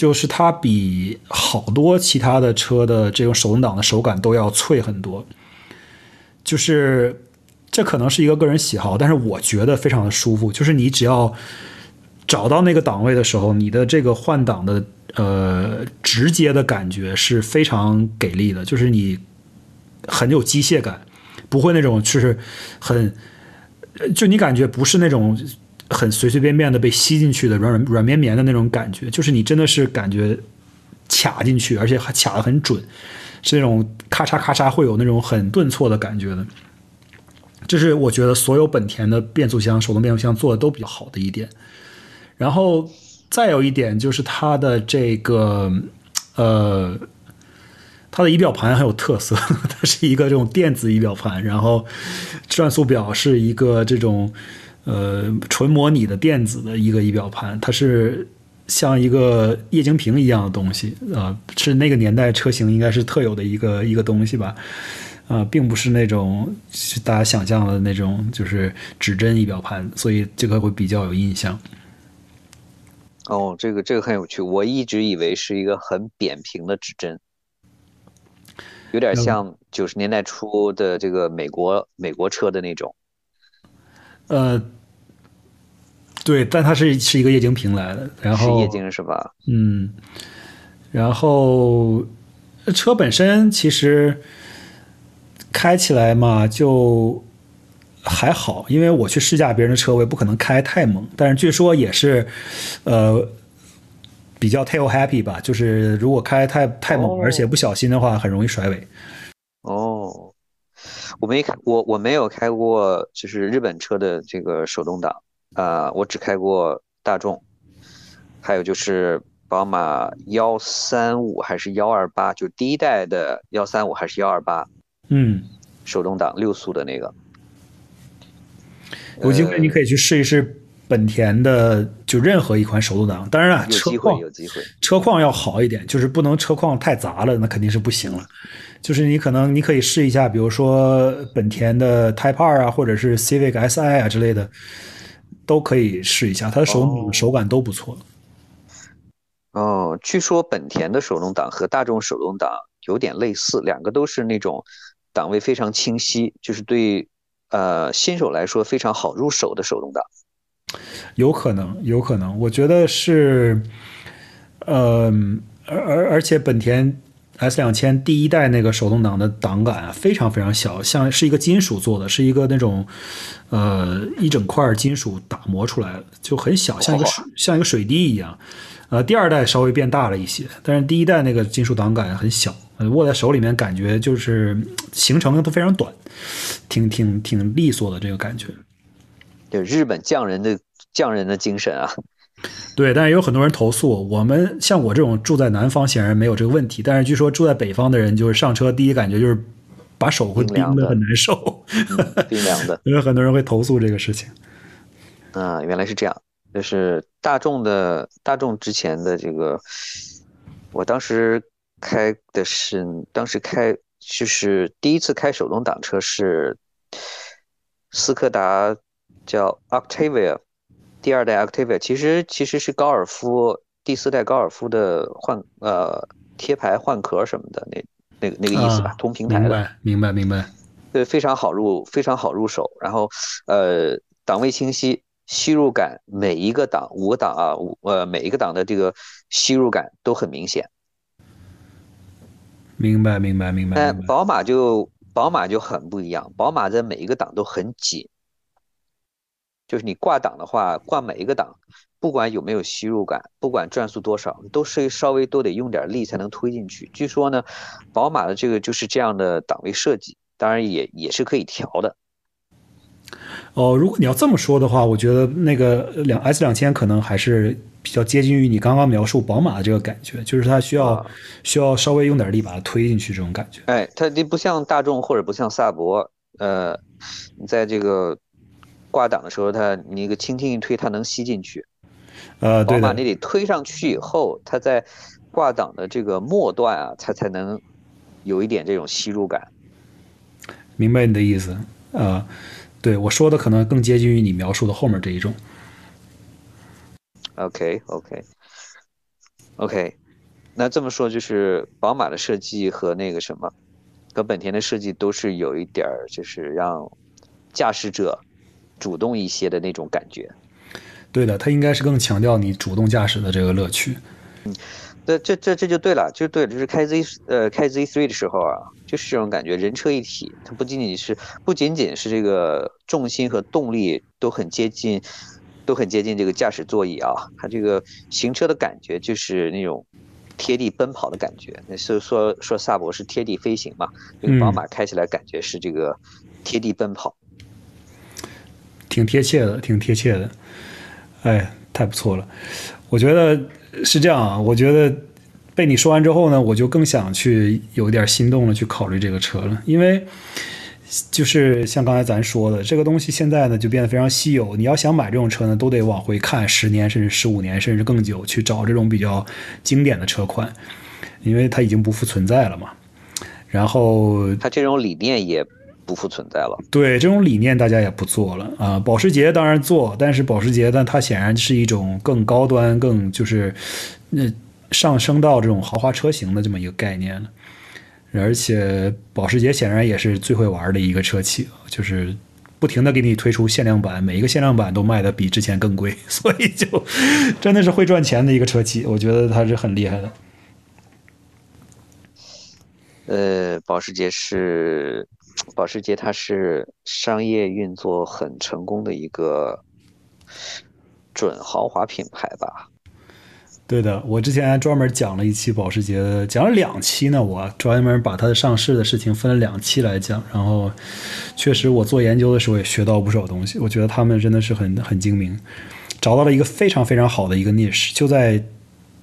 就是它比好多其他的车的这种手动挡的手感都要脆很多，就是这可能是一个个人喜好，但是我觉得非常的舒服，就是你只要找到那个档位的时候，你的这个换挡的。呃，直接的感觉是非常给力的，就是你很有机械感，不会那种就是很，就你感觉不是那种很随随便便的被吸进去的软软软绵绵的那种感觉，就是你真的是感觉卡进去，而且还卡的很准，是那种咔嚓咔嚓会有那种很顿挫的感觉的。这是我觉得所有本田的变速箱手动变速箱做的都比较好的一点，然后。再有一点就是它的这个，呃，它的仪表盘很有特色，它是一个这种电子仪表盘，然后转速表是一个这种呃纯模拟的电子的一个仪表盘，它是像一个液晶屏一样的东西啊，是那个年代车型应该是特有的一个一个东西吧，啊，并不是那种大家想象的那种就是指针仪表盘，所以这个会比较有印象。哦，这个这个很有趣，我一直以为是一个很扁平的指针，有点像九十年代初的这个美国美国车的那种。呃，对，但它是是一个液晶屏来的，然后是液晶是吧？嗯，然后车本身其实开起来嘛就还好，因为我去试驾别人的车，我也不可能开太猛。但是据说也是，呃，比较 tail happy 吧，就是如果开太太猛，哦而且不小心的话，很容易甩尾。哦，我没开，我我没有开过，就是日本车的这个手动挡，啊、我只开过大众，还有就是宝马幺三五还是幺二八，就第一代的幺三五还是幺二八嗯，手动挡六速的那个。有机会你可以去试一试本田的，就任何一款手动挡。当然了，有机会，车况有机会。车况要好一点，就是不能车况太杂了，那肯定是不行了。就是你可能你可以试一下，比如说本田的 Type R 啊，或者是 Civic Si 啊之类的，都可以试一下，它的手、哦手感都不错。哦，据说本田的手动挡和大众手动挡有点类似，两个都是那种档位非常清晰，就是对呃新手来说非常好入手的手动挡。有可能，有可能，我觉得是，呃，而而而且本田 S 两千第一代那个手动挡的挡杆啊，非常非常小，像是一个金属做的，是一个那种呃一整块金属打磨出来的，就很小，像一个水像一个水滴一样。呃，第二代稍微变大了一些，但是第一代那个金属档杆很小，呃握在手里面感觉就是嗯行程都非常短，挺挺挺利索的这个感觉。就日本匠人的匠人的精神啊。对，但是有很多人投诉，我们像我这种住在南方，显然没有这个问题。但是据说住在北方的人，就是上车第一感觉就是把手会冰凉的很难受，嗯 冰凉的。因为很多人会投诉这个事情。啊，原来是这样，就是大众的大众之前的这个，我当时开的是，当时开就是第一次开手动挡车是斯柯达叫 Octavia，第二代 Octavia，其实其实是高尔夫第四代高尔夫的换呃贴牌换壳什么的那那个那个意思吧，啊同平台的。明白，明白，明白。对，非常好入，非常好入手。然后，呃，档位清晰，吸入感，每一个档五个档啊，五呃每一个档的这个吸入感都很明显。明白，明白，明白，明白。但宝马就宝马就很不一样，宝马在每一个档都很紧，就是你挂档的话，挂每一个档，不管有没有吸入感，不管转速多少，都是稍微都得用点力才能推进去。据说呢，宝马的这个就是这样的档位设计，当然也也是可以调的。哦，如果你要这么说的话，我觉得那个两 S 两千可能还是比较接近于你刚刚描述宝马的这个感觉，就是它需要、啊需要稍微用点力把它推进去这种感觉。哎，它这不像大众或者不像萨博，呃，你在这个挂档的时候，它你一个轻轻一推，它能吸进去。呃，对的宝马你，得推上去以后，它在挂档的这个末段啊，它才能有一点这种吸入感。明白你的意思。呃，对我说的可能更接近于你描述的后面这一种。OK OK OK，那这么说就是宝马的设计和那个什么，和本田的设计都是有一点儿，就是让驾驶者主动一些的那种感觉。对的，它应该是更强调你主动驾驶的这个乐趣。嗯这这这这就对了，就对了，就是开 Z 呃开 Z3 的时候啊，就是这种感觉，人车一体，它不仅仅是不仅仅是这个重心和动力都很接近，都很接近这个驾驶座椅啊，它这个行车的感觉就是那种贴地奔跑的感觉。那是说说萨博是贴地飞行嘛，这个宝嗯马开起来感觉是这个贴地奔跑。挺贴切的，挺贴切的。哎，太不错了！我觉得是这样啊，我觉得被你说完之后呢，我就更想去有点心动了，去考虑这个车了，因为就是像刚才咱说的，这个东西现在呢就变得非常稀有。你要想买这种车呢，都得往回看十年，甚至十五年，甚至更久，去找这种比较经典的车款，因为它已经不复存在了嘛。然后它这种理念也不复存在了。对这种理念，大家也不做了啊。保时捷当然做，但是保时捷呢，它显然是一种更高端、更就是那、上升到这种豪华车型的这么一个概念了。而且保时捷显然也是最会玩的一个车企，就是不停的给你推出限量版，每一个限量版都卖的比之前更贵，所以就真的是会赚钱的一个车企，我觉得它是很厉害的。呃，保时捷是保时捷它是商业运作很成功的一个准豪华品牌吧。对的，我之前还专门讲了一期保时捷，讲了两期呢。我专门把它的上市的事情分了两期来讲。然后，确实我做研究的时候也学到不少东西。我觉得他们真的是很很精明，找到了一个非常非常好的一个 niche，就在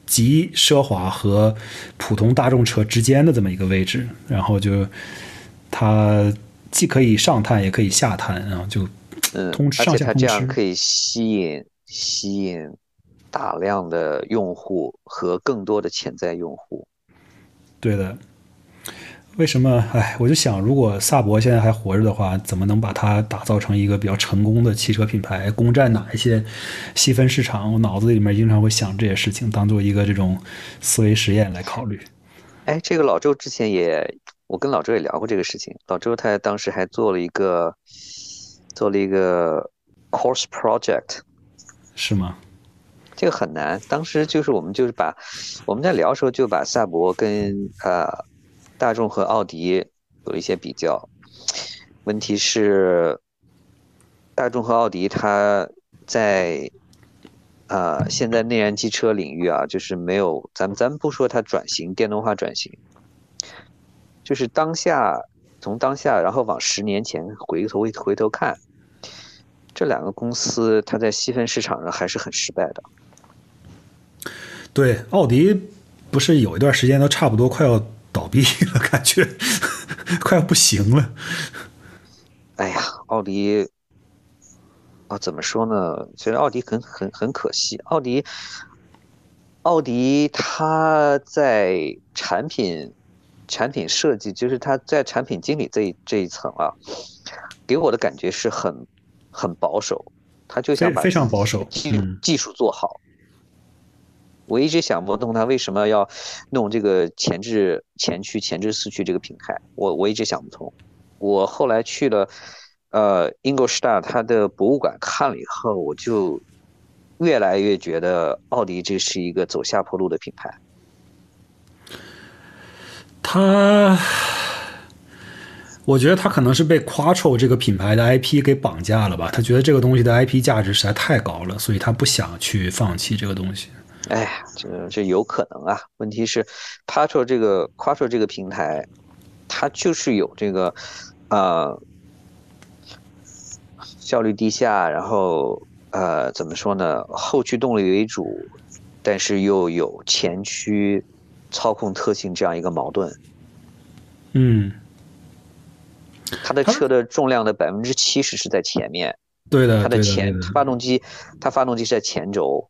极奢华和普通大众车之间的这么一个位置。然后就它既可以上探也可以下探，然后就嗯，通上下通吃。这样可以吸引吸引大量的用户和更多的潜在用户。对的，为什么？哎，我就想，如果萨博现在还活着的话，怎么能把它打造成一个比较成功的汽车品牌？攻占哪一些细分市场？我脑子里面经常会想这些事情，当做一个这种思维实验来考虑。哎，这个老周之前也，我跟老周也聊过这个事情。老周他当时还做了一个做了一个 course project，是吗？这个很难。当时就是我们就是把我们在聊的时候就把萨博跟呃大众和奥迪有一些比较。问题是，大众和奥迪它在呃现在内燃机车领域啊，就是没有咱们咱们不说它转型电动化转型，就是当下从当下然后往十年前回头回头看，这两个公司它在细分市场上还是很失败的。对，奥迪不是有一段时间都差不多快要倒闭了，感觉快要不行了。哎呀，奥迪啊，怎么说呢？其实奥迪很很很可惜，奥迪，奥迪它在产品产品设计，就是他在产品经理这一这一层啊，给我的感觉是很很保守，他就想把非非常保守技技术做好。我一直想不通他为什么要弄这个前置前驱、前置四驱这个品牌，我我一直想不通。我后来去了，呃，Ingolstadt 它的博物馆看了以后，我就越来越觉得奥迪这是一个走下坡路的品牌。他，我觉得他可能是被 Quattro 这个品牌的 IP 给绑架了吧？他觉得这个东西的 IP 价值实在太高了，所以他不想去放弃这个东西。哎呀，这这有可能啊。问题是 p a t r o 这个 Quattro 这个平台，它就是有这个，呃，效率低下，然后呃，怎么说呢？后驱动力为主，但是又有前驱操控特性这样一个矛盾。嗯，它的车的重量的百分之七十是在前面，对的，它的前发动机，它发动机是在前轴，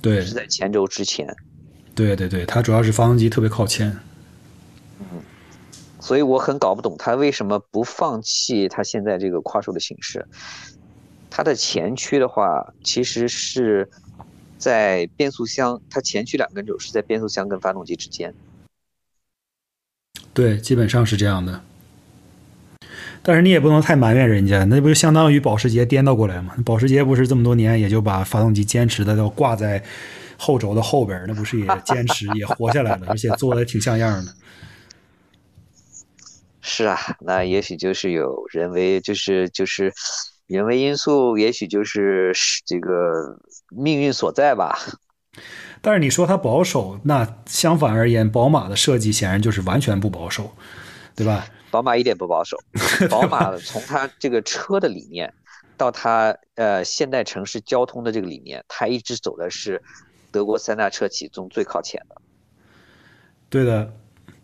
对是在前轴之前。对对对，它主要是发动机特别靠前。嗯所以我很搞不懂它为什么不放弃它现在这个跨售的形式。它的前驱的话，其实是在变速箱，它前驱两根轴是在变速箱跟发动机之间。对，基本上是这样的。但是你也不能太埋怨人家，那不就相当于保时捷颠倒过来吗？保时捷不是这么多年也就把发动机坚持的都挂在后轴的后边，那不是也坚持也活下来了，而且做的也挺像样的。是啊，那也许就是有人为，就是就是人为因素，也许就是这个命运所在吧。但是你说它保守，那相反而言，宝马的设计显然就是完全不保守，对吧？宝马一点不保守，宝马从它这个车的理念到它呃现代城市交通的这个理念，它一直走的是德国三大车企中最靠前的。对的，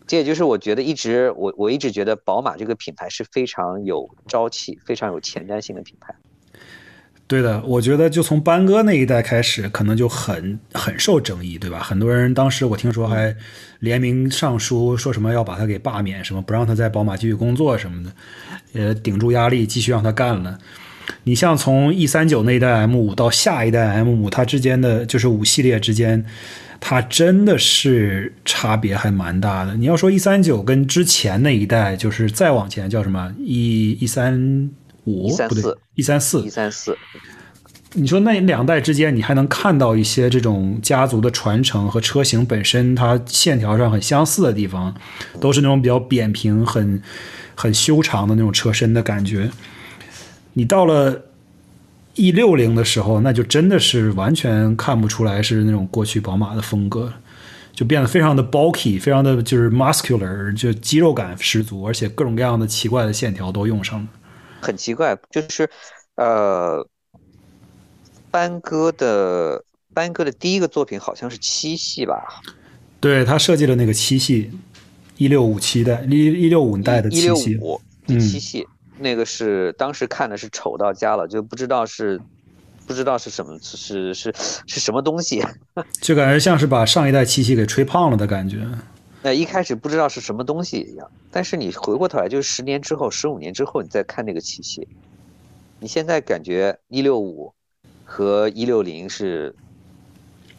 这也就是我觉得一直我我一直觉得宝马这个品牌是非常有朝气、非常有前瞻性的品牌。对的，我觉得就从班哥那一代开始，可能就很很受争议，对吧？很多人当时我听说还联名上书，说什么要把他给罢免，什么不让他在宝马继续工作什么的，呃，顶住压力继续让他干了。你像从 E 三九那一代 M 五到下一代 M 五，它之间的就是五系列之间，它真的是差别还蛮大的。你要说 E 三九跟之前那一代，就是再往前叫什么 E 一三五不对134 E 三四一三四，你说那两代之间，你还能看到一些这种家族的传承和车型本身它线条上很相似的地方，都是那种比较扁平、很很修长的那种车身的感觉。你到了 E 六零的时候，那就真的是完全看不出来是那种过去宝马的风格，就变得非常的 bulky，非常的就是 muscular，就肌肉感十足，而且各种各样的奇怪的线条都用上了。很奇怪，就是呃，班哥的班哥的第一个作品好像是七系吧？对他设计的那个七系，一六五七代一一六五代的一六七系，五第七系，那个是当时看的是丑到家了，就不知道是不知道是什么是是是什么东西，就感觉像是把上一代七系给吹胖了的感觉。那一开始不知道是什么东西一样，但是你回过头来，就是十年之后、十五年之后，你再看那个体系，你现在感觉一六五和一六零是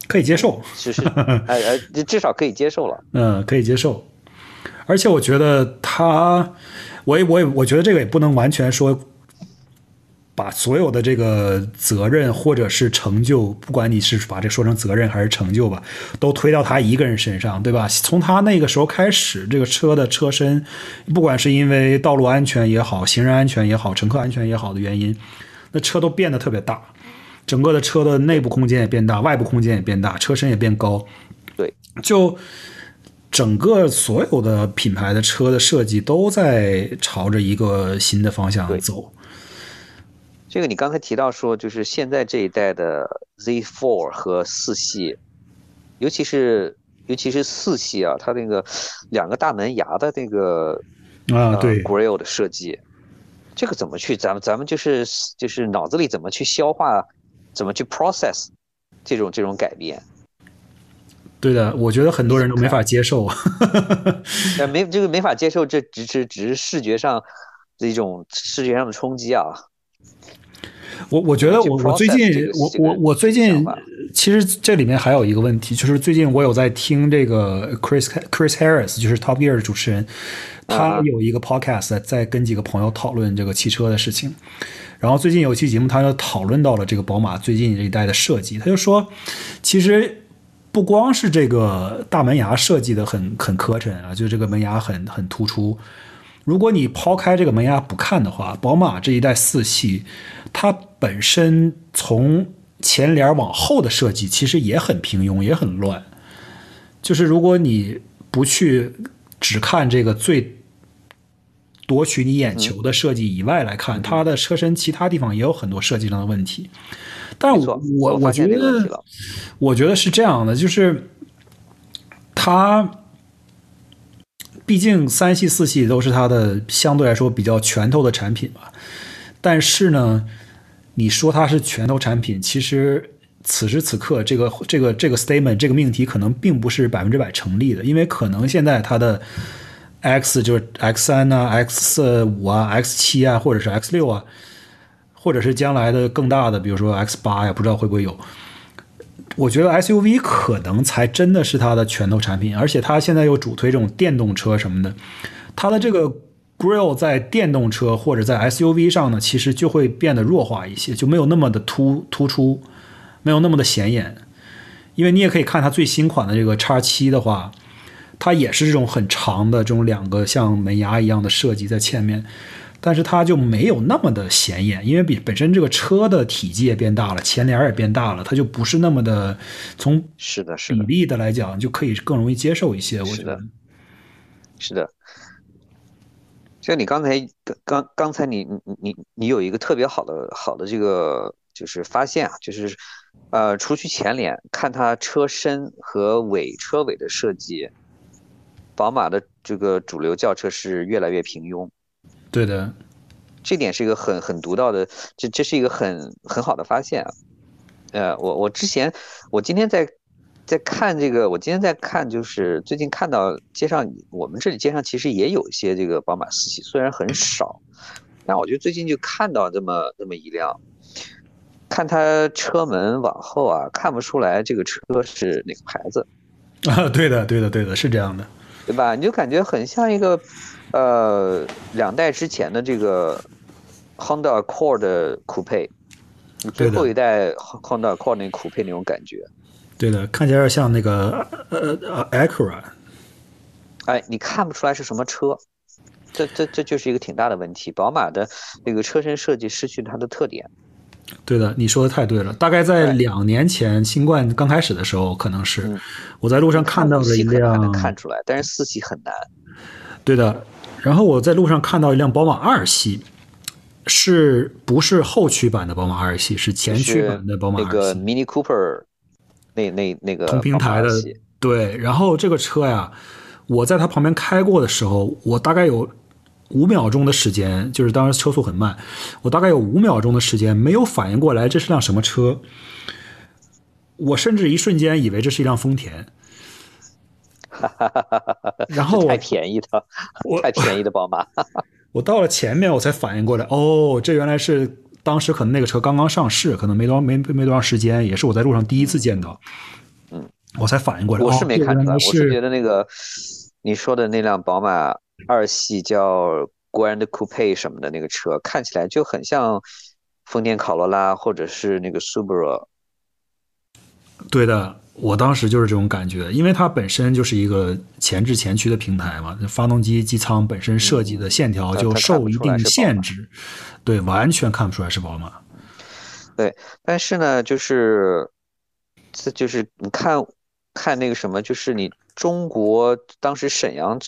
可以接受，是是，呃呃，至少可以接受了。嗯，可以接受。而且我觉得他，我也我也我觉得这个也不能完全说把所有的这个责任或者是成就，不管你是把这说成责任还是成就吧，都推到他一个人身上，对吧？从他那个时候开始，这个车的车身，不管是因为道路安全也好，行人安全也好，乘客安全也好的原因，那车都变得特别大，整个的车的内部空间也变大，外部空间也变大，车身也变高。对，就整个所有的品牌的车的设计都在朝着一个新的方向走。这个你刚才提到说，就是现在这一代的 Z4 和四系，尤其是尤其是四系啊，它那个两个大门牙的那个啊，对，grill 的设计，这个怎么去咱们咱们就是就是脑子里怎么去消化，怎么去 process 这种这种改变？对的，我觉得很多人都没法接受。呃，没这个没法接受，这只是只是视觉上的一种视觉上的冲击啊。我我觉得我我最近我我我最近其实这里面还有一个问题，就是最近我有在听这个 Chris Chris Harris，就是 Top Gear 的主持人，他有一个 podcast 在跟几个朋友讨论这个汽车的事情。然后最近有一期节目，他就讨论到了这个宝马最近这一代的设计，他就说，其实不光是这个大门牙设计的很很磕碜啊，就这个门牙很很突出。如果你抛开这个门牙不看的话，宝马这一代四系，它本身从前脸往后的设计其实也很平庸，也很乱。就是如果你不去只看这个最夺取你眼球的设计以外来看，它的车身其他地方也有很多设计上的问题。但我我我觉得，我觉得是这样的，就是它。毕竟三系四系都是它的相对来说比较拳头的产品吧，但是呢，你说它是拳头产品，其实此时此刻这个这个这个 statement 这个命题可能并不是百分之百成立的，因为可能现在它的 X 就是 X 三啊、X 五啊、X 七啊，或者是 X 六啊，或者是将来的更大的，比如说 X 八呀，不知道会不会有。我觉得 SUV 可能才真的是它的拳头产品，而且它现在又主推这种电动车什么的，它的这个 grill 在电动车或者在 SUV 上呢，其实就会变得弱化一些，就没有那么的突突出，没有那么的显眼。因为你也可以看它最新款的这个叉七的话，它也是这种很长的这种两个像门牙一样的设计在前面。但是它就没有那么的显眼，因为比本身这个车的体积也变大了，前脸也变大了，它就不是那么的从是的，是比例的来讲就可以更容易接受一些。我觉得是的。像你刚才刚刚才你你你你有一个特别好的好的这个就是发现啊，就是呃，除去前脸，看它车身和尾车尾的设计，宝马的这个主流轿车是越来越平庸。对的，这点是一个很很独到的，这这是一个很很好的发现啊。呃，我我之前我今天在在看这个，我今天在看，就是最近看到街上，我们这里街上其实也有一些这个宝马四系，虽然很少，但我觉得最近就看到这么这么一辆，看它车门往后啊，看不出来这个车是哪个牌子啊。对的，对的，对的，是这样的，对吧？你就感觉很像一个。呃，两代之前的这个 Honda Accord 的酷配，最后一代 Honda Accord 那酷配那种感觉，对的，看起来像那个呃呃 Acura，哎，你看不出来是什么车，这这这就是一个挺大的问题。宝马的那个车身设计失去它的特点。对的，你说的太对了。大概在两年前新冠刚开始的时候，可能是我在路上看到了一辆，能看出来，但是四系很难。对的，然后我在路上看到一辆宝马二系，是不是后驱版的宝马二系？是前驱版的宝马二系。那个 Mini Cooper，那那那个同平台的。对，然后这个车呀，我在它旁边开过的时候，我大概有五秒钟的时间，就是当时车速很慢，我大概有五秒钟的时间没有反应过来这是辆什么车。我甚至一瞬间以为这是一辆丰田。哈哈哈！然后太便宜的，太便宜的宝马。我到了前面，我才反应过来，哦，这原来是当时可能那个车刚刚上市，可能没多没没多长时间，也是我在路上第一次见到。嗯，我才反应过来，我是没看出来，我是觉得那个你说的那辆宝马二系叫 Grand Coupe 什么的那个车，看起来就很像丰田卡罗拉或者是那个 Subaru。对的。我当时就是这种感觉，因为它本身就是一个前置前驱的平台嘛，发动机机舱本身设计的线条就受一定限制，对，完全看不出来是宝马。对，但是呢，就是这就是你看看那个什么，就是你中国当时沈阳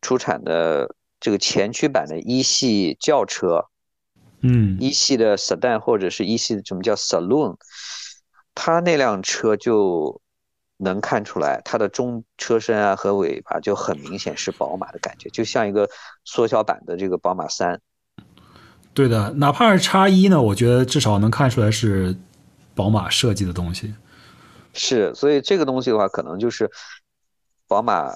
出产的这个前驱版的一系轿车，嗯，一系的 sedan 或者是一系的什么叫 saloon，它那辆车就。能看出来，它的中车身啊和尾巴就很明显是宝马的感觉，就像一个缩小版的这个宝马三。对的，哪怕是叉一呢，我觉得至少能看出来是宝马设计的东西。是，所以这个东西的话，可能就是宝马，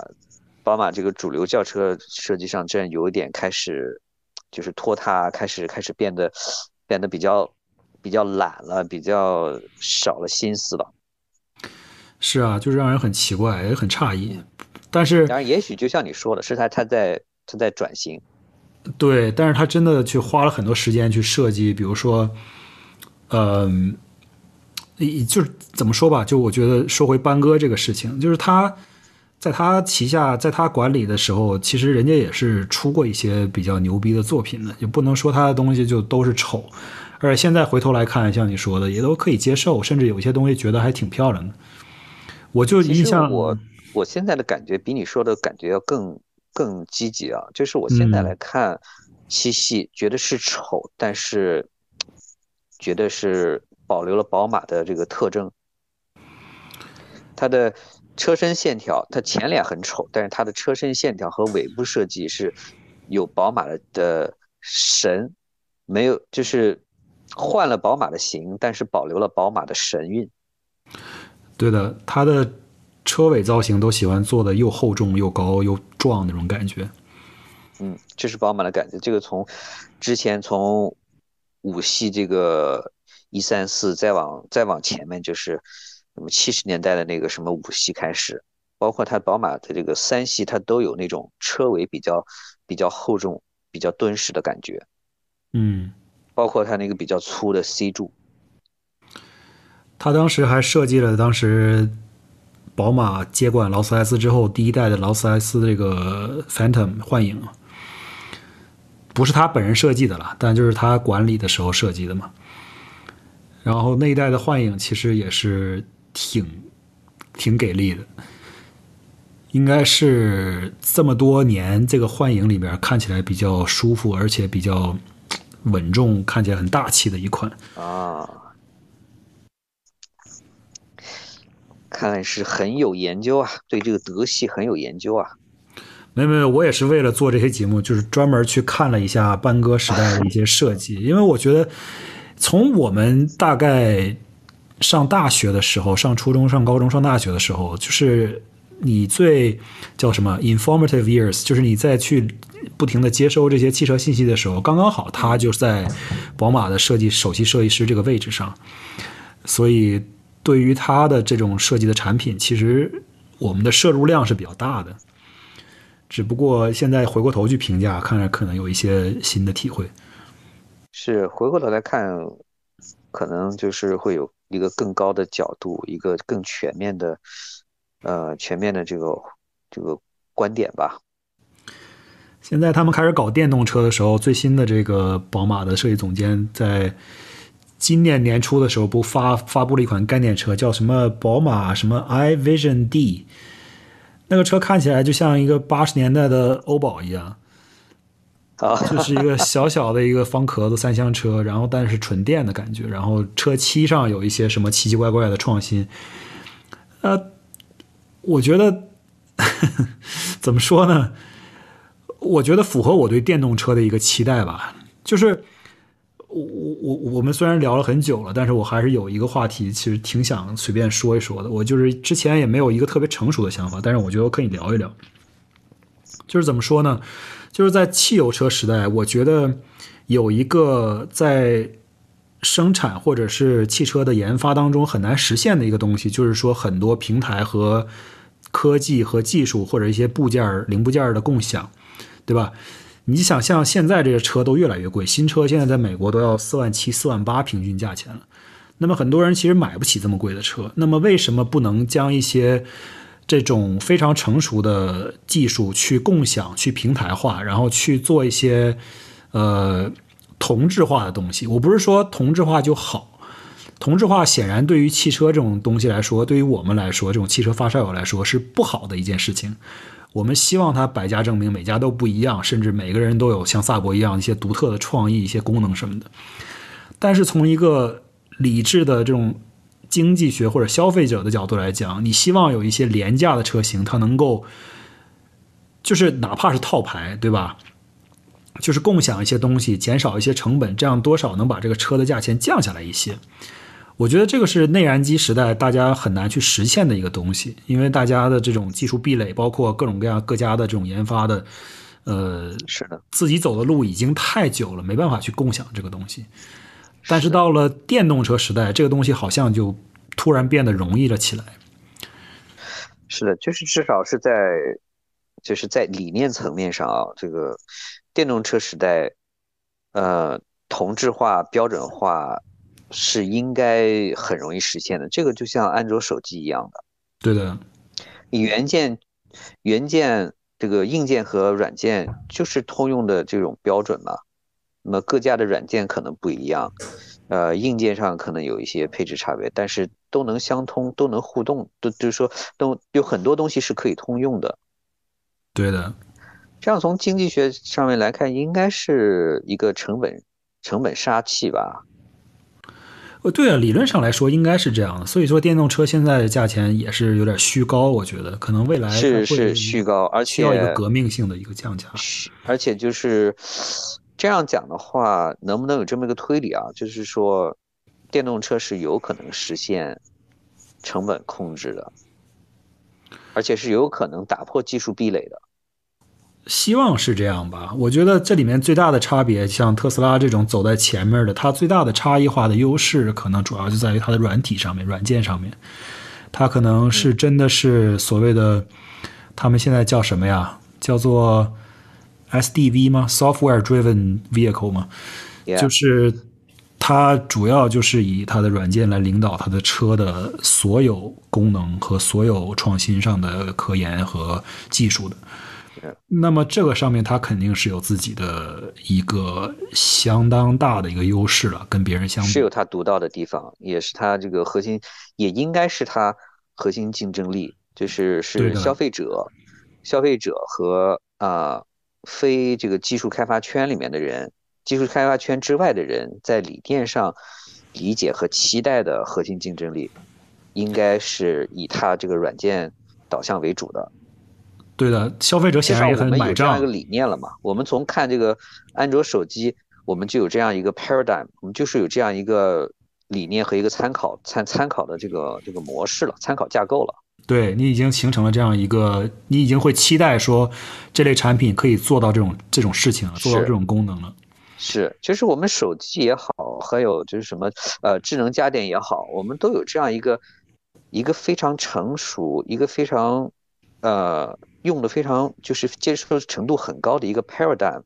宝马这个主流轿车设计上，真有一点开始就是拖沓，开始开始变得变得比较比较懒了，比较少了心思了。是啊，就是让人很奇怪，也很诧异。但是，当然，也许就像你说的，是他他在他在转型。对，但是他真的去花了很多时间去设计，比如说，嗯，就是怎么说吧，就我觉得说回班哥这个事情，就是他在他旗下，在他管理的时候，其实人家也是出过一些比较牛逼的作品的，也不能说他的东西就都是丑。而且现在回头来看，像你说的，也都可以接受，甚至有些东西觉得还挺漂亮的。我就印象，我我现在的感觉比你说的感觉要更更积极啊！就是我现在来看七系，觉得是丑，但是觉得是保留了宝马的这个特征。它的车身线条，它前脸很丑，但是它的车身线条和尾部设计是有宝马的的神，没有就是换了宝马的形，但是保留了宝马的神韵。对的，它的车尾造型都喜欢做的又厚重又高又壮那种感觉。嗯，这是宝马的感觉。这个从之前从五系这个一三四再往再往前面就是什么七十年代的那个什么五系开始，包括它宝马的这个三系，它都有那种车尾比较比较厚重、比较敦实的感觉。嗯，包括它那个比较粗的 C 柱。他当时还设计了当时宝马接管劳斯莱斯之后第一代的劳斯莱斯这个 Phantom 幻影，不是他本人设计的了，但就是他管理的时候设计的嘛。然后那一代的幻影其实也是挺挺给力的，应该是这么多年这个幻影里边看起来比较舒服，而且比较稳重，看起来很大气的一款啊。看来是很有研究啊，对这个德系很有研究啊。没有没有，我也是为了做这些节目，就是专门去看了一下班哥时代的一些设计，因为我觉得从我们大概上大学的时候，上初中、上高中、上大学的时候，就是你最叫什么 informative years，就是你在去不停的接收这些汽车信息的时候，刚刚好他就在宝马的设计首席设计师这个位置上，所以。对于它的这种设计的产品，其实我们的摄入量是比较大的，只不过现在回过头去评价，看来可能有一些新的体会。是回过头来看，可能就是会有一个更高的角度，一个更全面的，呃，全面的这个这个观点吧。现在他们开始搞电动车的时候，最新的这个宝马的设计总监在今年年初的时候不发发布了一款概念车，叫什么宝马什么 iVision D，那个车看起来就像一个八十年代的欧宝一样，啊，就是一个小小的一个方壳子三厢车，然后但是纯电的感觉，然后车漆上有一些什么奇奇怪怪的创新，呃，我觉得 怎么说呢？我觉得符合我对电动车的一个期待吧，就是我我我我们虽然聊了很久了，但是我还是有一个话题，其实挺想随便说一说的。我就是之前也没有一个特别成熟的想法，但是我觉得我可以聊一聊。就是怎么说呢？就是在汽油车时代，我觉得有一个在生产或者是汽车的研发当中很难实现的一个东西，就是说很多平台和科技和技术或者一些部件零部件的共享。对吧？你想象现在这个车都越来越贵，新车现在在美国都要四万七、四万八平均价钱了。那么很多人其实买不起这么贵的车。那么为什么不能将一些这种非常成熟的技术去共享、去平台化，然后去做一些呃同质化的东西？我不是说同质化就好，同质化显然对于汽车这种东西来说，对于我们来说，这种汽车发烧友来说是不好的一件事情。我们希望它百家争鸣，每家都不一样，甚至每个人都有像萨博一样一些独特的创意、一些功能什么的。但是从一个理智的这种经济学或者消费者的角度来讲，你希望有一些廉价的车型，它能够就是哪怕是套牌，对吧？就是共享一些东西，减少一些成本，这样多少能把这个车的价钱降下来一些。我觉得这个是内燃机时代大家很难去实现的一个东西，因为大家的这种技术壁垒，包括各种各样各家的这种研发的，呃，是的，自己走的路已经太久了，没办法去共享这个东西。但是到了电动车时代，这个东西好像就突然变得容易了起来。是的，就是至少是在，就是在理念层面上啊，这个电动车时代，呃，同质化、标准化。是应该很容易实现的，这个就像安卓手机一样的。对的，你元件、元件这个硬件和软件就是通用的这种标准嘛。那么各家的软件可能不一样，呃，硬件上可能有一些配置差别，但是都能相通，都能互动，都就是说都有很多东西是可以通用的。对的，这样从经济学上面来看，应该是一个成本成本杀器吧。呃，对啊，理论上来说应该是这样的。所以说，电动车现在的价钱也是有点虚高，我觉得可能未来是是虚高，而且需要一个革命性的一个降价。而且就是这样讲的话，能不能有这么一个推理啊？就是说，电动车是有可能实现成本控制的，而且是有可能打破技术壁垒的。希望是这样吧。我觉得这里面最大的差别，像特斯拉这种走在前面的，它最大的差异化的优势，可能主要就在于它的软体上面、软件上面。它可能是真的是所谓的，他们现在叫什么呀？叫做 SDV 吗？Software Driven Vehicle 吗？就是它主要就是以它的软件来领导它的车的所有功能和所有创新上的科研和技术的。那么这个上面它肯定是有自己的一个相当大的一个优势了，跟别人相比是有它独到的地方，也是它这个核心，也应该是它核心竞争力，就是是消费者、消费者和啊非这个技术开发圈里面的人，技术开发圈之外的人在理念上理解和期待的核心竞争力，应该是以它这个软件导向为主的。对的，消费者显然也很买账。这样一个理念了嘛？我们从看这个安卓手机，我们就有这样一个 paradigm，我们就是有这样一个理念和一个参考参参考的这个这个模式了，参考架构了。对你已经形成了这样一个，你已经会期待说这类产品可以做到这种这种事情了，做到这种功能了。是，就是我们手机也好，还有就是什么呃智能家电也好，我们都有这样一个一个非常成熟，一个非常呃。用的非常就是接受程度很高的一个 paradigm，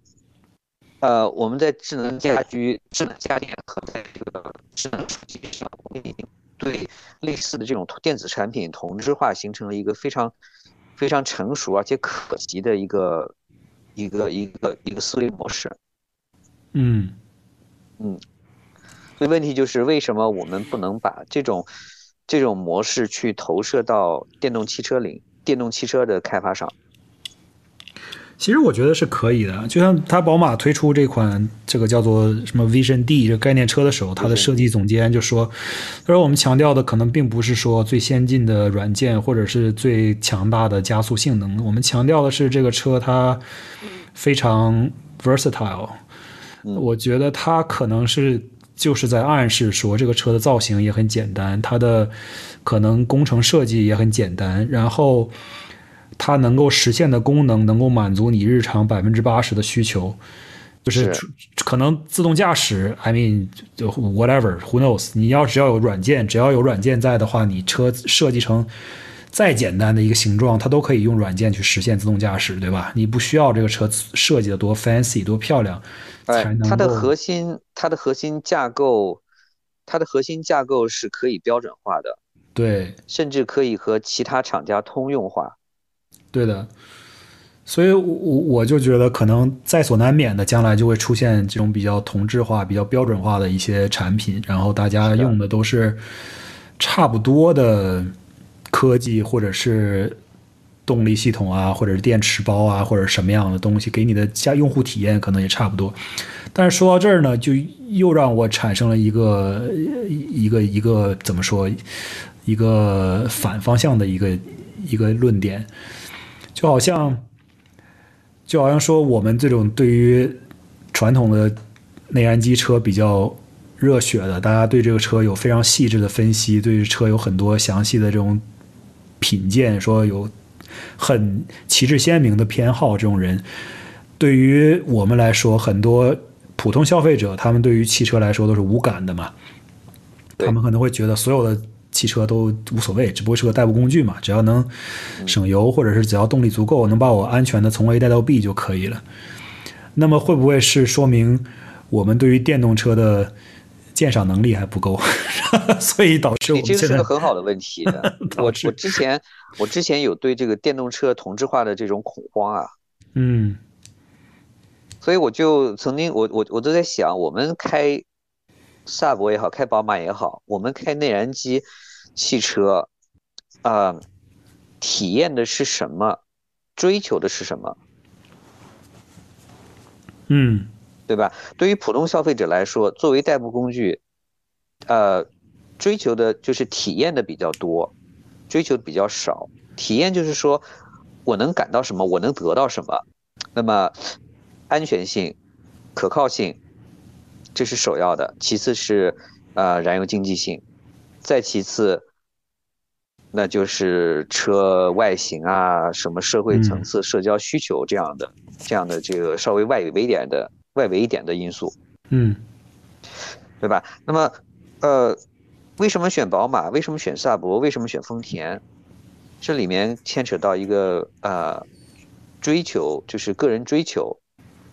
呃，我们在智能家居、智能家电和在这个智能手机上，我们已经对类似的这种电子产品同质化形成了一个非常非常成熟而且可及的一个一个一个一个思维模式。嗯嗯，所以问题就是为什么我们不能把这种这种模式去投射到电动汽车领电动汽车的开发商？其实我觉得是可以的，就像它宝马推出这款这个叫做什么 Vision D 这概念车的时候，它的设计总监就说：“他说我们强调的可能并不是说最先进的软件或者是最强大的加速性能，我们强调的是这个车它非常 versatile。我觉得它可能是就是在暗示说，这个车的造型也很简单，它的可能工程设计也很简单，然后。”它能够实现的功能能够满足你日常百分之八十的需求，就是可能自动驾驶，I mean，就 whatever，who knows？你要只要有软件，只要有软件在的话，你车设计成再简单的一个形状，它都可以用软件去实现自动驾驶，对吧？你不需要这个车设计的多 fancy 多漂亮，才能它的核心，它的核心架构，它的核心架构是可以标准化的，对，甚至可以和其他厂家通用化。对的，所以，我我就觉得可能在所难免的，将来就会出现这种比较同质化、比较标准化的一些产品，然后大家用的都是差不多的科技，或者是动力系统啊，或者是电池包啊，或者什么样的东西，给你的家用户体验可能也差不多。但是说到这儿呢，就又让我产生了一个一个一个怎么说，一个反方向的一个一个论点。就好像，就好像说，我们这种对于传统的内燃机车比较热血的，大家对这个车有非常细致的分析，对车有很多详细的这种品鉴，说有很旗帜鲜明的偏好，这种人，对于我们来说，很多普通消费者，他们对于汽车来说都是无感的嘛，他们可能会觉得所有的。汽车都无所谓，只不过是个代步工具嘛，只要能省油，或者是只要动力足够，能把我安全的从 A 带到 B 就可以了。那么会不会是说明我们对于电动车的鉴赏能力还不够？所以导致我们这个是个很好的问题。我我之前我之前有对这个电动车同质化的这种恐慌啊。嗯。所以我就曾经我我我都在想，我们开。萨博也好，开宝马也好，我们开内燃机汽车，啊，体验的是什么？追求的是什么？嗯，对吧？对于普通消费者来说，作为代步工具，呃，追求的就是体验的比较多，追求的比较少。体验就是说我能感到什么，我能得到什么。那么，安全性、可靠性。这是首要的，其次是，呃，燃油经济性，再其次，那就是车外形啊，什么社会层次、社交需求这样的，这样的这个稍微外围一点的、外围一点的因素，嗯，对吧？那么，呃，为什么选宝马？为什么选萨博？为什么选丰田？这里面牵扯到一个呃，追求，就是个人追求、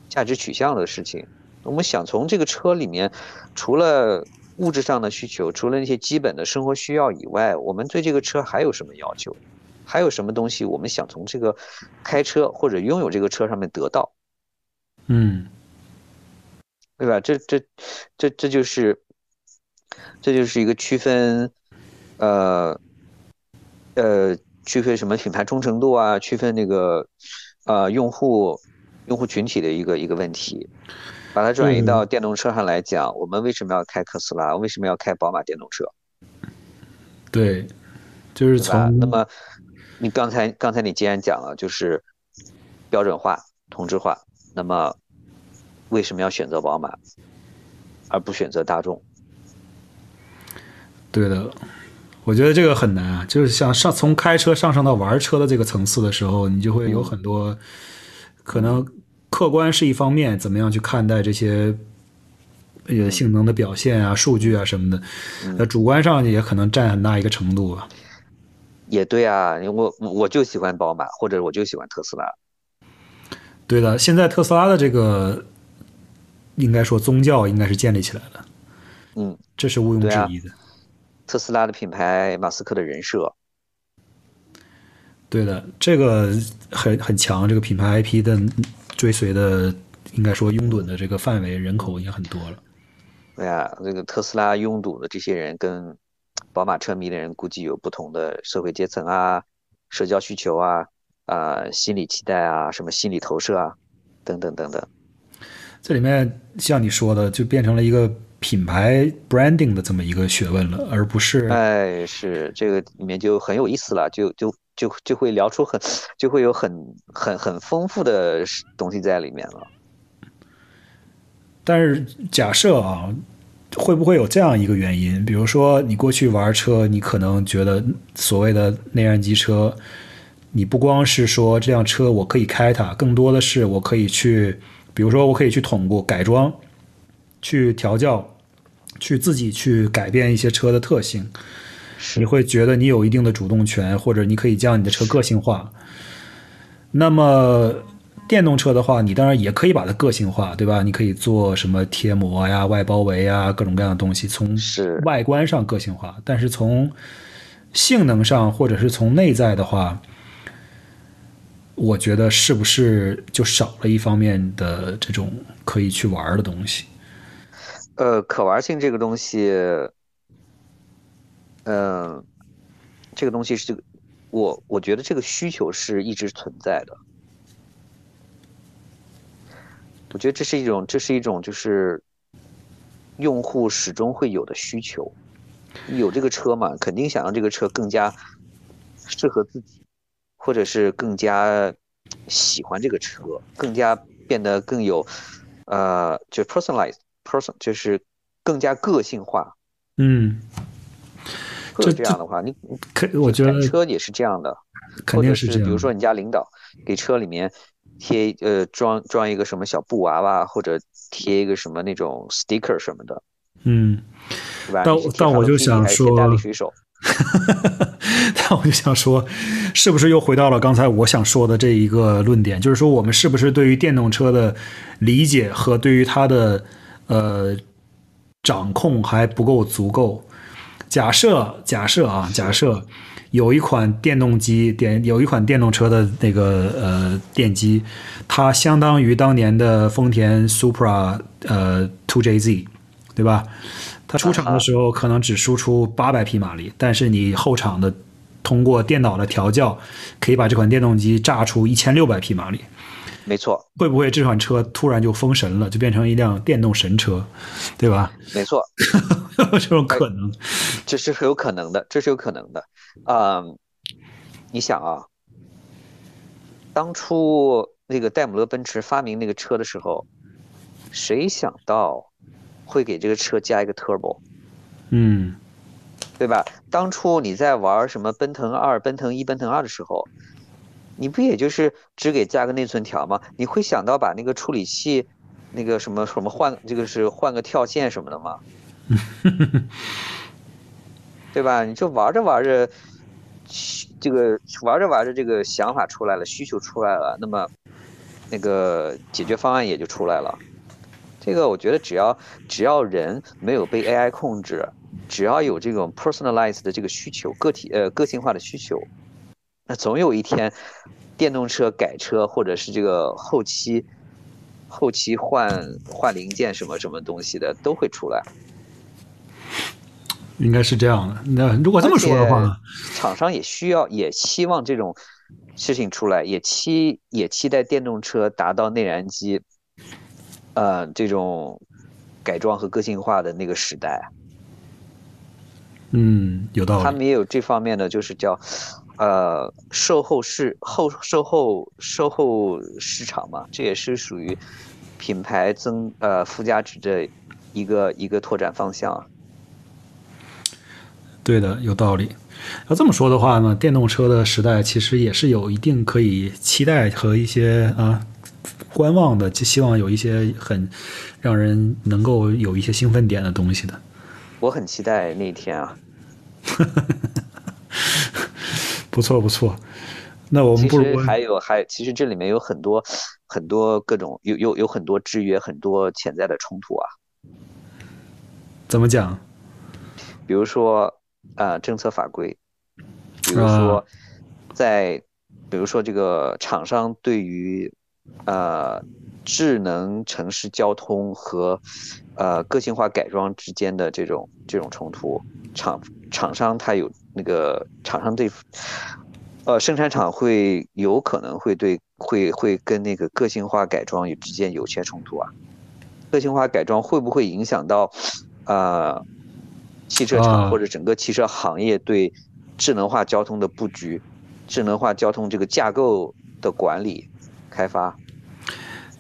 价值取向的事情。我们想从这个车里面，除了物质上的需求，除了那些基本的生活需要以外，我们对这个车还有什么要求？还有什么东西我们想从这个开车或者拥有这个车上面得到？嗯，对吧？这这这这就是这就是一个区分，呃呃，区分什么品牌忠诚度啊？区分那个呃用户用户群体的一个一个问题。把它转移到电动车上来讲，我们为什么要开特斯拉？为什么要开宝马电动车？对，就是从那么，你刚才刚才你既然讲了，就是标准化、同质化，那么为什么要选择宝马，而不选择大众？对的，我觉得这个很难啊，就是像上从开车上升到玩车的这个层次的时候，你就会有很多可能。客观是一方面，怎么样去看待这些呃性能的表现啊、数据啊什么的？那主观上也可能占很大一个程度吧。也对啊，我我就喜欢宝马，或者我就喜欢特斯拉。对的，现在特斯拉的这个应该说宗教应该是建立起来了。嗯，这是毋庸置疑的。特斯拉的品牌，马斯克的人设。对的，这个很很强，这个品牌 IP 的。追随的应该说拥趸的这个范围人口也很多了。对呀，这个特斯拉拥堵的这些人跟宝马车迷的人估计有不同的社会阶层啊、社交需求啊、啊心理期待啊、什么心理投射啊等等等等。这里面像你说的，就变成了一个品牌 branding 的这么一个学问了，而不是哎，是这个里面就很有意思了，就就就就会聊出很就会有很很很丰富的东西在里面了。但是假设啊，会不会有这样一个原因？比如说你过去玩车，你可能觉得所谓的内燃机车，你不光是说这辆车我可以开它，更多的是我可以去，比如说我可以去通过改装、去调教、去自己去改变一些车的特性。是你会觉得你有一定的主动权，或者你可以将你的车个性化。那么电动车的话，你当然也可以把它个性化，对吧？你可以做什么贴膜呀、外包围啊，各种各样的东西，从外观上个性化。但是从性能上，或者是从内在的话，我觉得是不是就少了一方面的这种可以去玩的东西？呃，可玩性这个东西，嗯、这个东西是这个，我我觉得这个需求是一直存在的。我觉得这是一种，这是一种就是用户始终会有的需求。有这个车嘛，肯定想让这个车更加适合自己，或者是更加喜欢这个车，更加变得更有呃，就 personalized person，就是更加个性化。嗯，会有这样的话，你你可我觉得车也是这样的，肯定是这样。比如说你家领导给车里面贴呃装装一个什么小布娃娃，或者贴一个什么那种 sticker 什么的，嗯。但但我就想说大力水手，但我就想说，是不是又回到了刚才我想说的这一个论点，就是说我们是不是对于电动车的理解和对于它的呃掌控还不够足够？假设假设啊，假设有一款电动机电有一款电动车的那个呃电机，它相当于当年的丰田 Supra 呃 2JZ，对吧？它出厂的时候可能只输出八百匹马力，但是你后场的通过电脑的调教，可以把这款电动机炸出一千六百匹马力。没错，会不会这款车突然就封神了，就变成一辆电动神车，对吧？没错，有 这种可能。这是有可能的，这是有可能的。嗯，你想啊，当初那个戴姆勒奔驰发明那个车的时候，谁想到会给这个车加一个 turbo，嗯对吧？当初你在玩什么奔腾二、奔腾一、奔腾二的时候，你不也就是只给加个内存条吗？你会想到把那个处理器，那个什么什么换，这个是换个跳线什么的吗？对吧？你就玩着玩着，这个玩着玩着，这个想法出来了，需求出来了，那么那个解决方案也就出来了。这个我觉得只要只要人没有被 AI 控制，只要有这种 personalized 的这个需求，个体呃个性化的需求，那总有一天，电动车改车或者是这个后期后期换换零件什么什么东西的都会出来。应该是这样的。那如果这么说的话，厂商也需要也期望这种事情出来，也期也期待电动车达到内燃机，呃，这种改装和个性化的那个时代。嗯，有道理。他们也有这方面的，就是叫呃售后市后售后售后市场嘛，这也是属于品牌增呃附加值的一个一个拓展方向啊。对的，有道理。要这么说的话呢，电动车的时代其实也是有一定可以期待和一些啊观望的，就希望有一些很让人能够有一些兴奋点的东西的。我很期待那一天啊。不错不错，那我们其不如实还有还其实这里面有很多很多各种有有有很多制约，很多潜在的冲突啊。怎么讲？比如说呃政策法规，比如说在比如说这个厂商对于呃智能城市交通和呃个性化改装之间的这种这种冲突。厂厂商他有那个厂商对，呃生产厂会有可能会对会会跟那个个性化改装有之间有些冲突啊。个性化改装会不会影响到呃汽车厂或者整个汽车行业对智能化交通的布局、智能化交通这个架构的管理开发？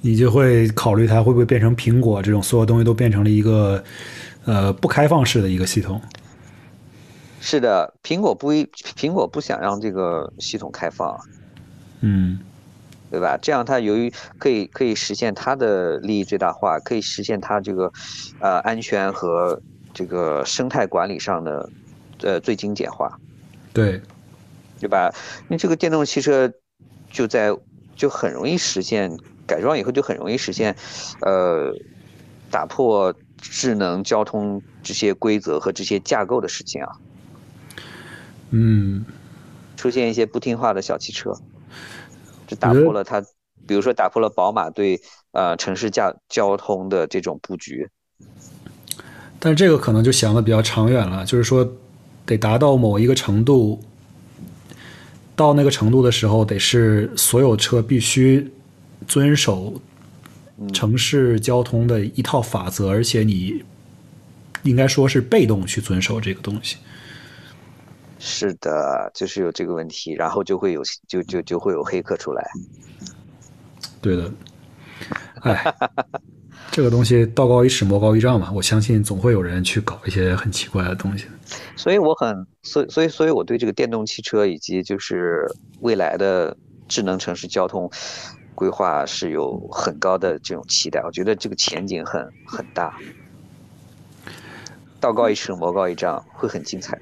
你就会考虑它会不会变成苹果这种所有东西都变成了一个呃不开放式的一个系统？是的，苹果不一，苹果不想让这个系统开放，嗯，对吧？这样它由于可以可以实现它的利益最大化，可以实现它这个呃安全和这个生态管理上的呃最精简化，对，对吧？你这个电动汽车就在就很容易实现改装以后就很容易实现，呃，打破智能交通这些规则和这些架构的事情啊。嗯，出现一些不听话的小汽车，就打破了它，比如说打破了宝马对呃城市架交通的这种布局。但是这个可能就想的比较长远了，就是说得达到某一个程度，到那个程度的时候，得是所有车必须遵守城市交通的一套法则，而且你应该说是被动去遵守这个东西。是的，就是有这个问题，然后就会有就就就会有黑客出来。对的，哎，这个东西道高一尺，魔高一丈嘛，我相信总会有人去搞一些很奇怪的东西。所以我很，所以所以所以我对这个电动汽车以及就是未来的智能城市交通规划是有很高的这种期待。我觉得这个前景很很大，道高一尺，魔高一丈，会很精彩。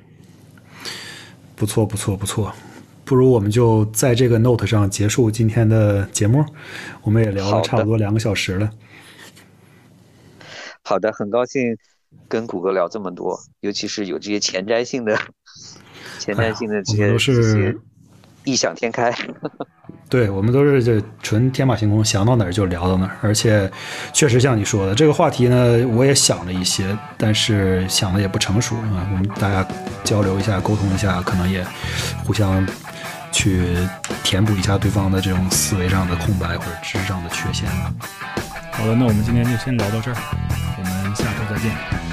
不错，不错，不错。不如我们就在这个 note 上结束今天的节目。我们也聊了差不多两个小时了。好的，很高兴跟谷歌聊这么多，尤其是有这些前瞻性的、前瞻性的这些都是异想天开。对我们都是这纯天马行空，想到哪儿就聊到哪儿。而且，确实像你说的，这个话题呢，我也想了一些，但是想的也不成熟啊。我们大家交流一下，沟通一下，可能也互相去填补一下对方的这种思维上的空白或者知识上的缺陷吧。好了，那我们今天就先聊到这儿，我下周再见。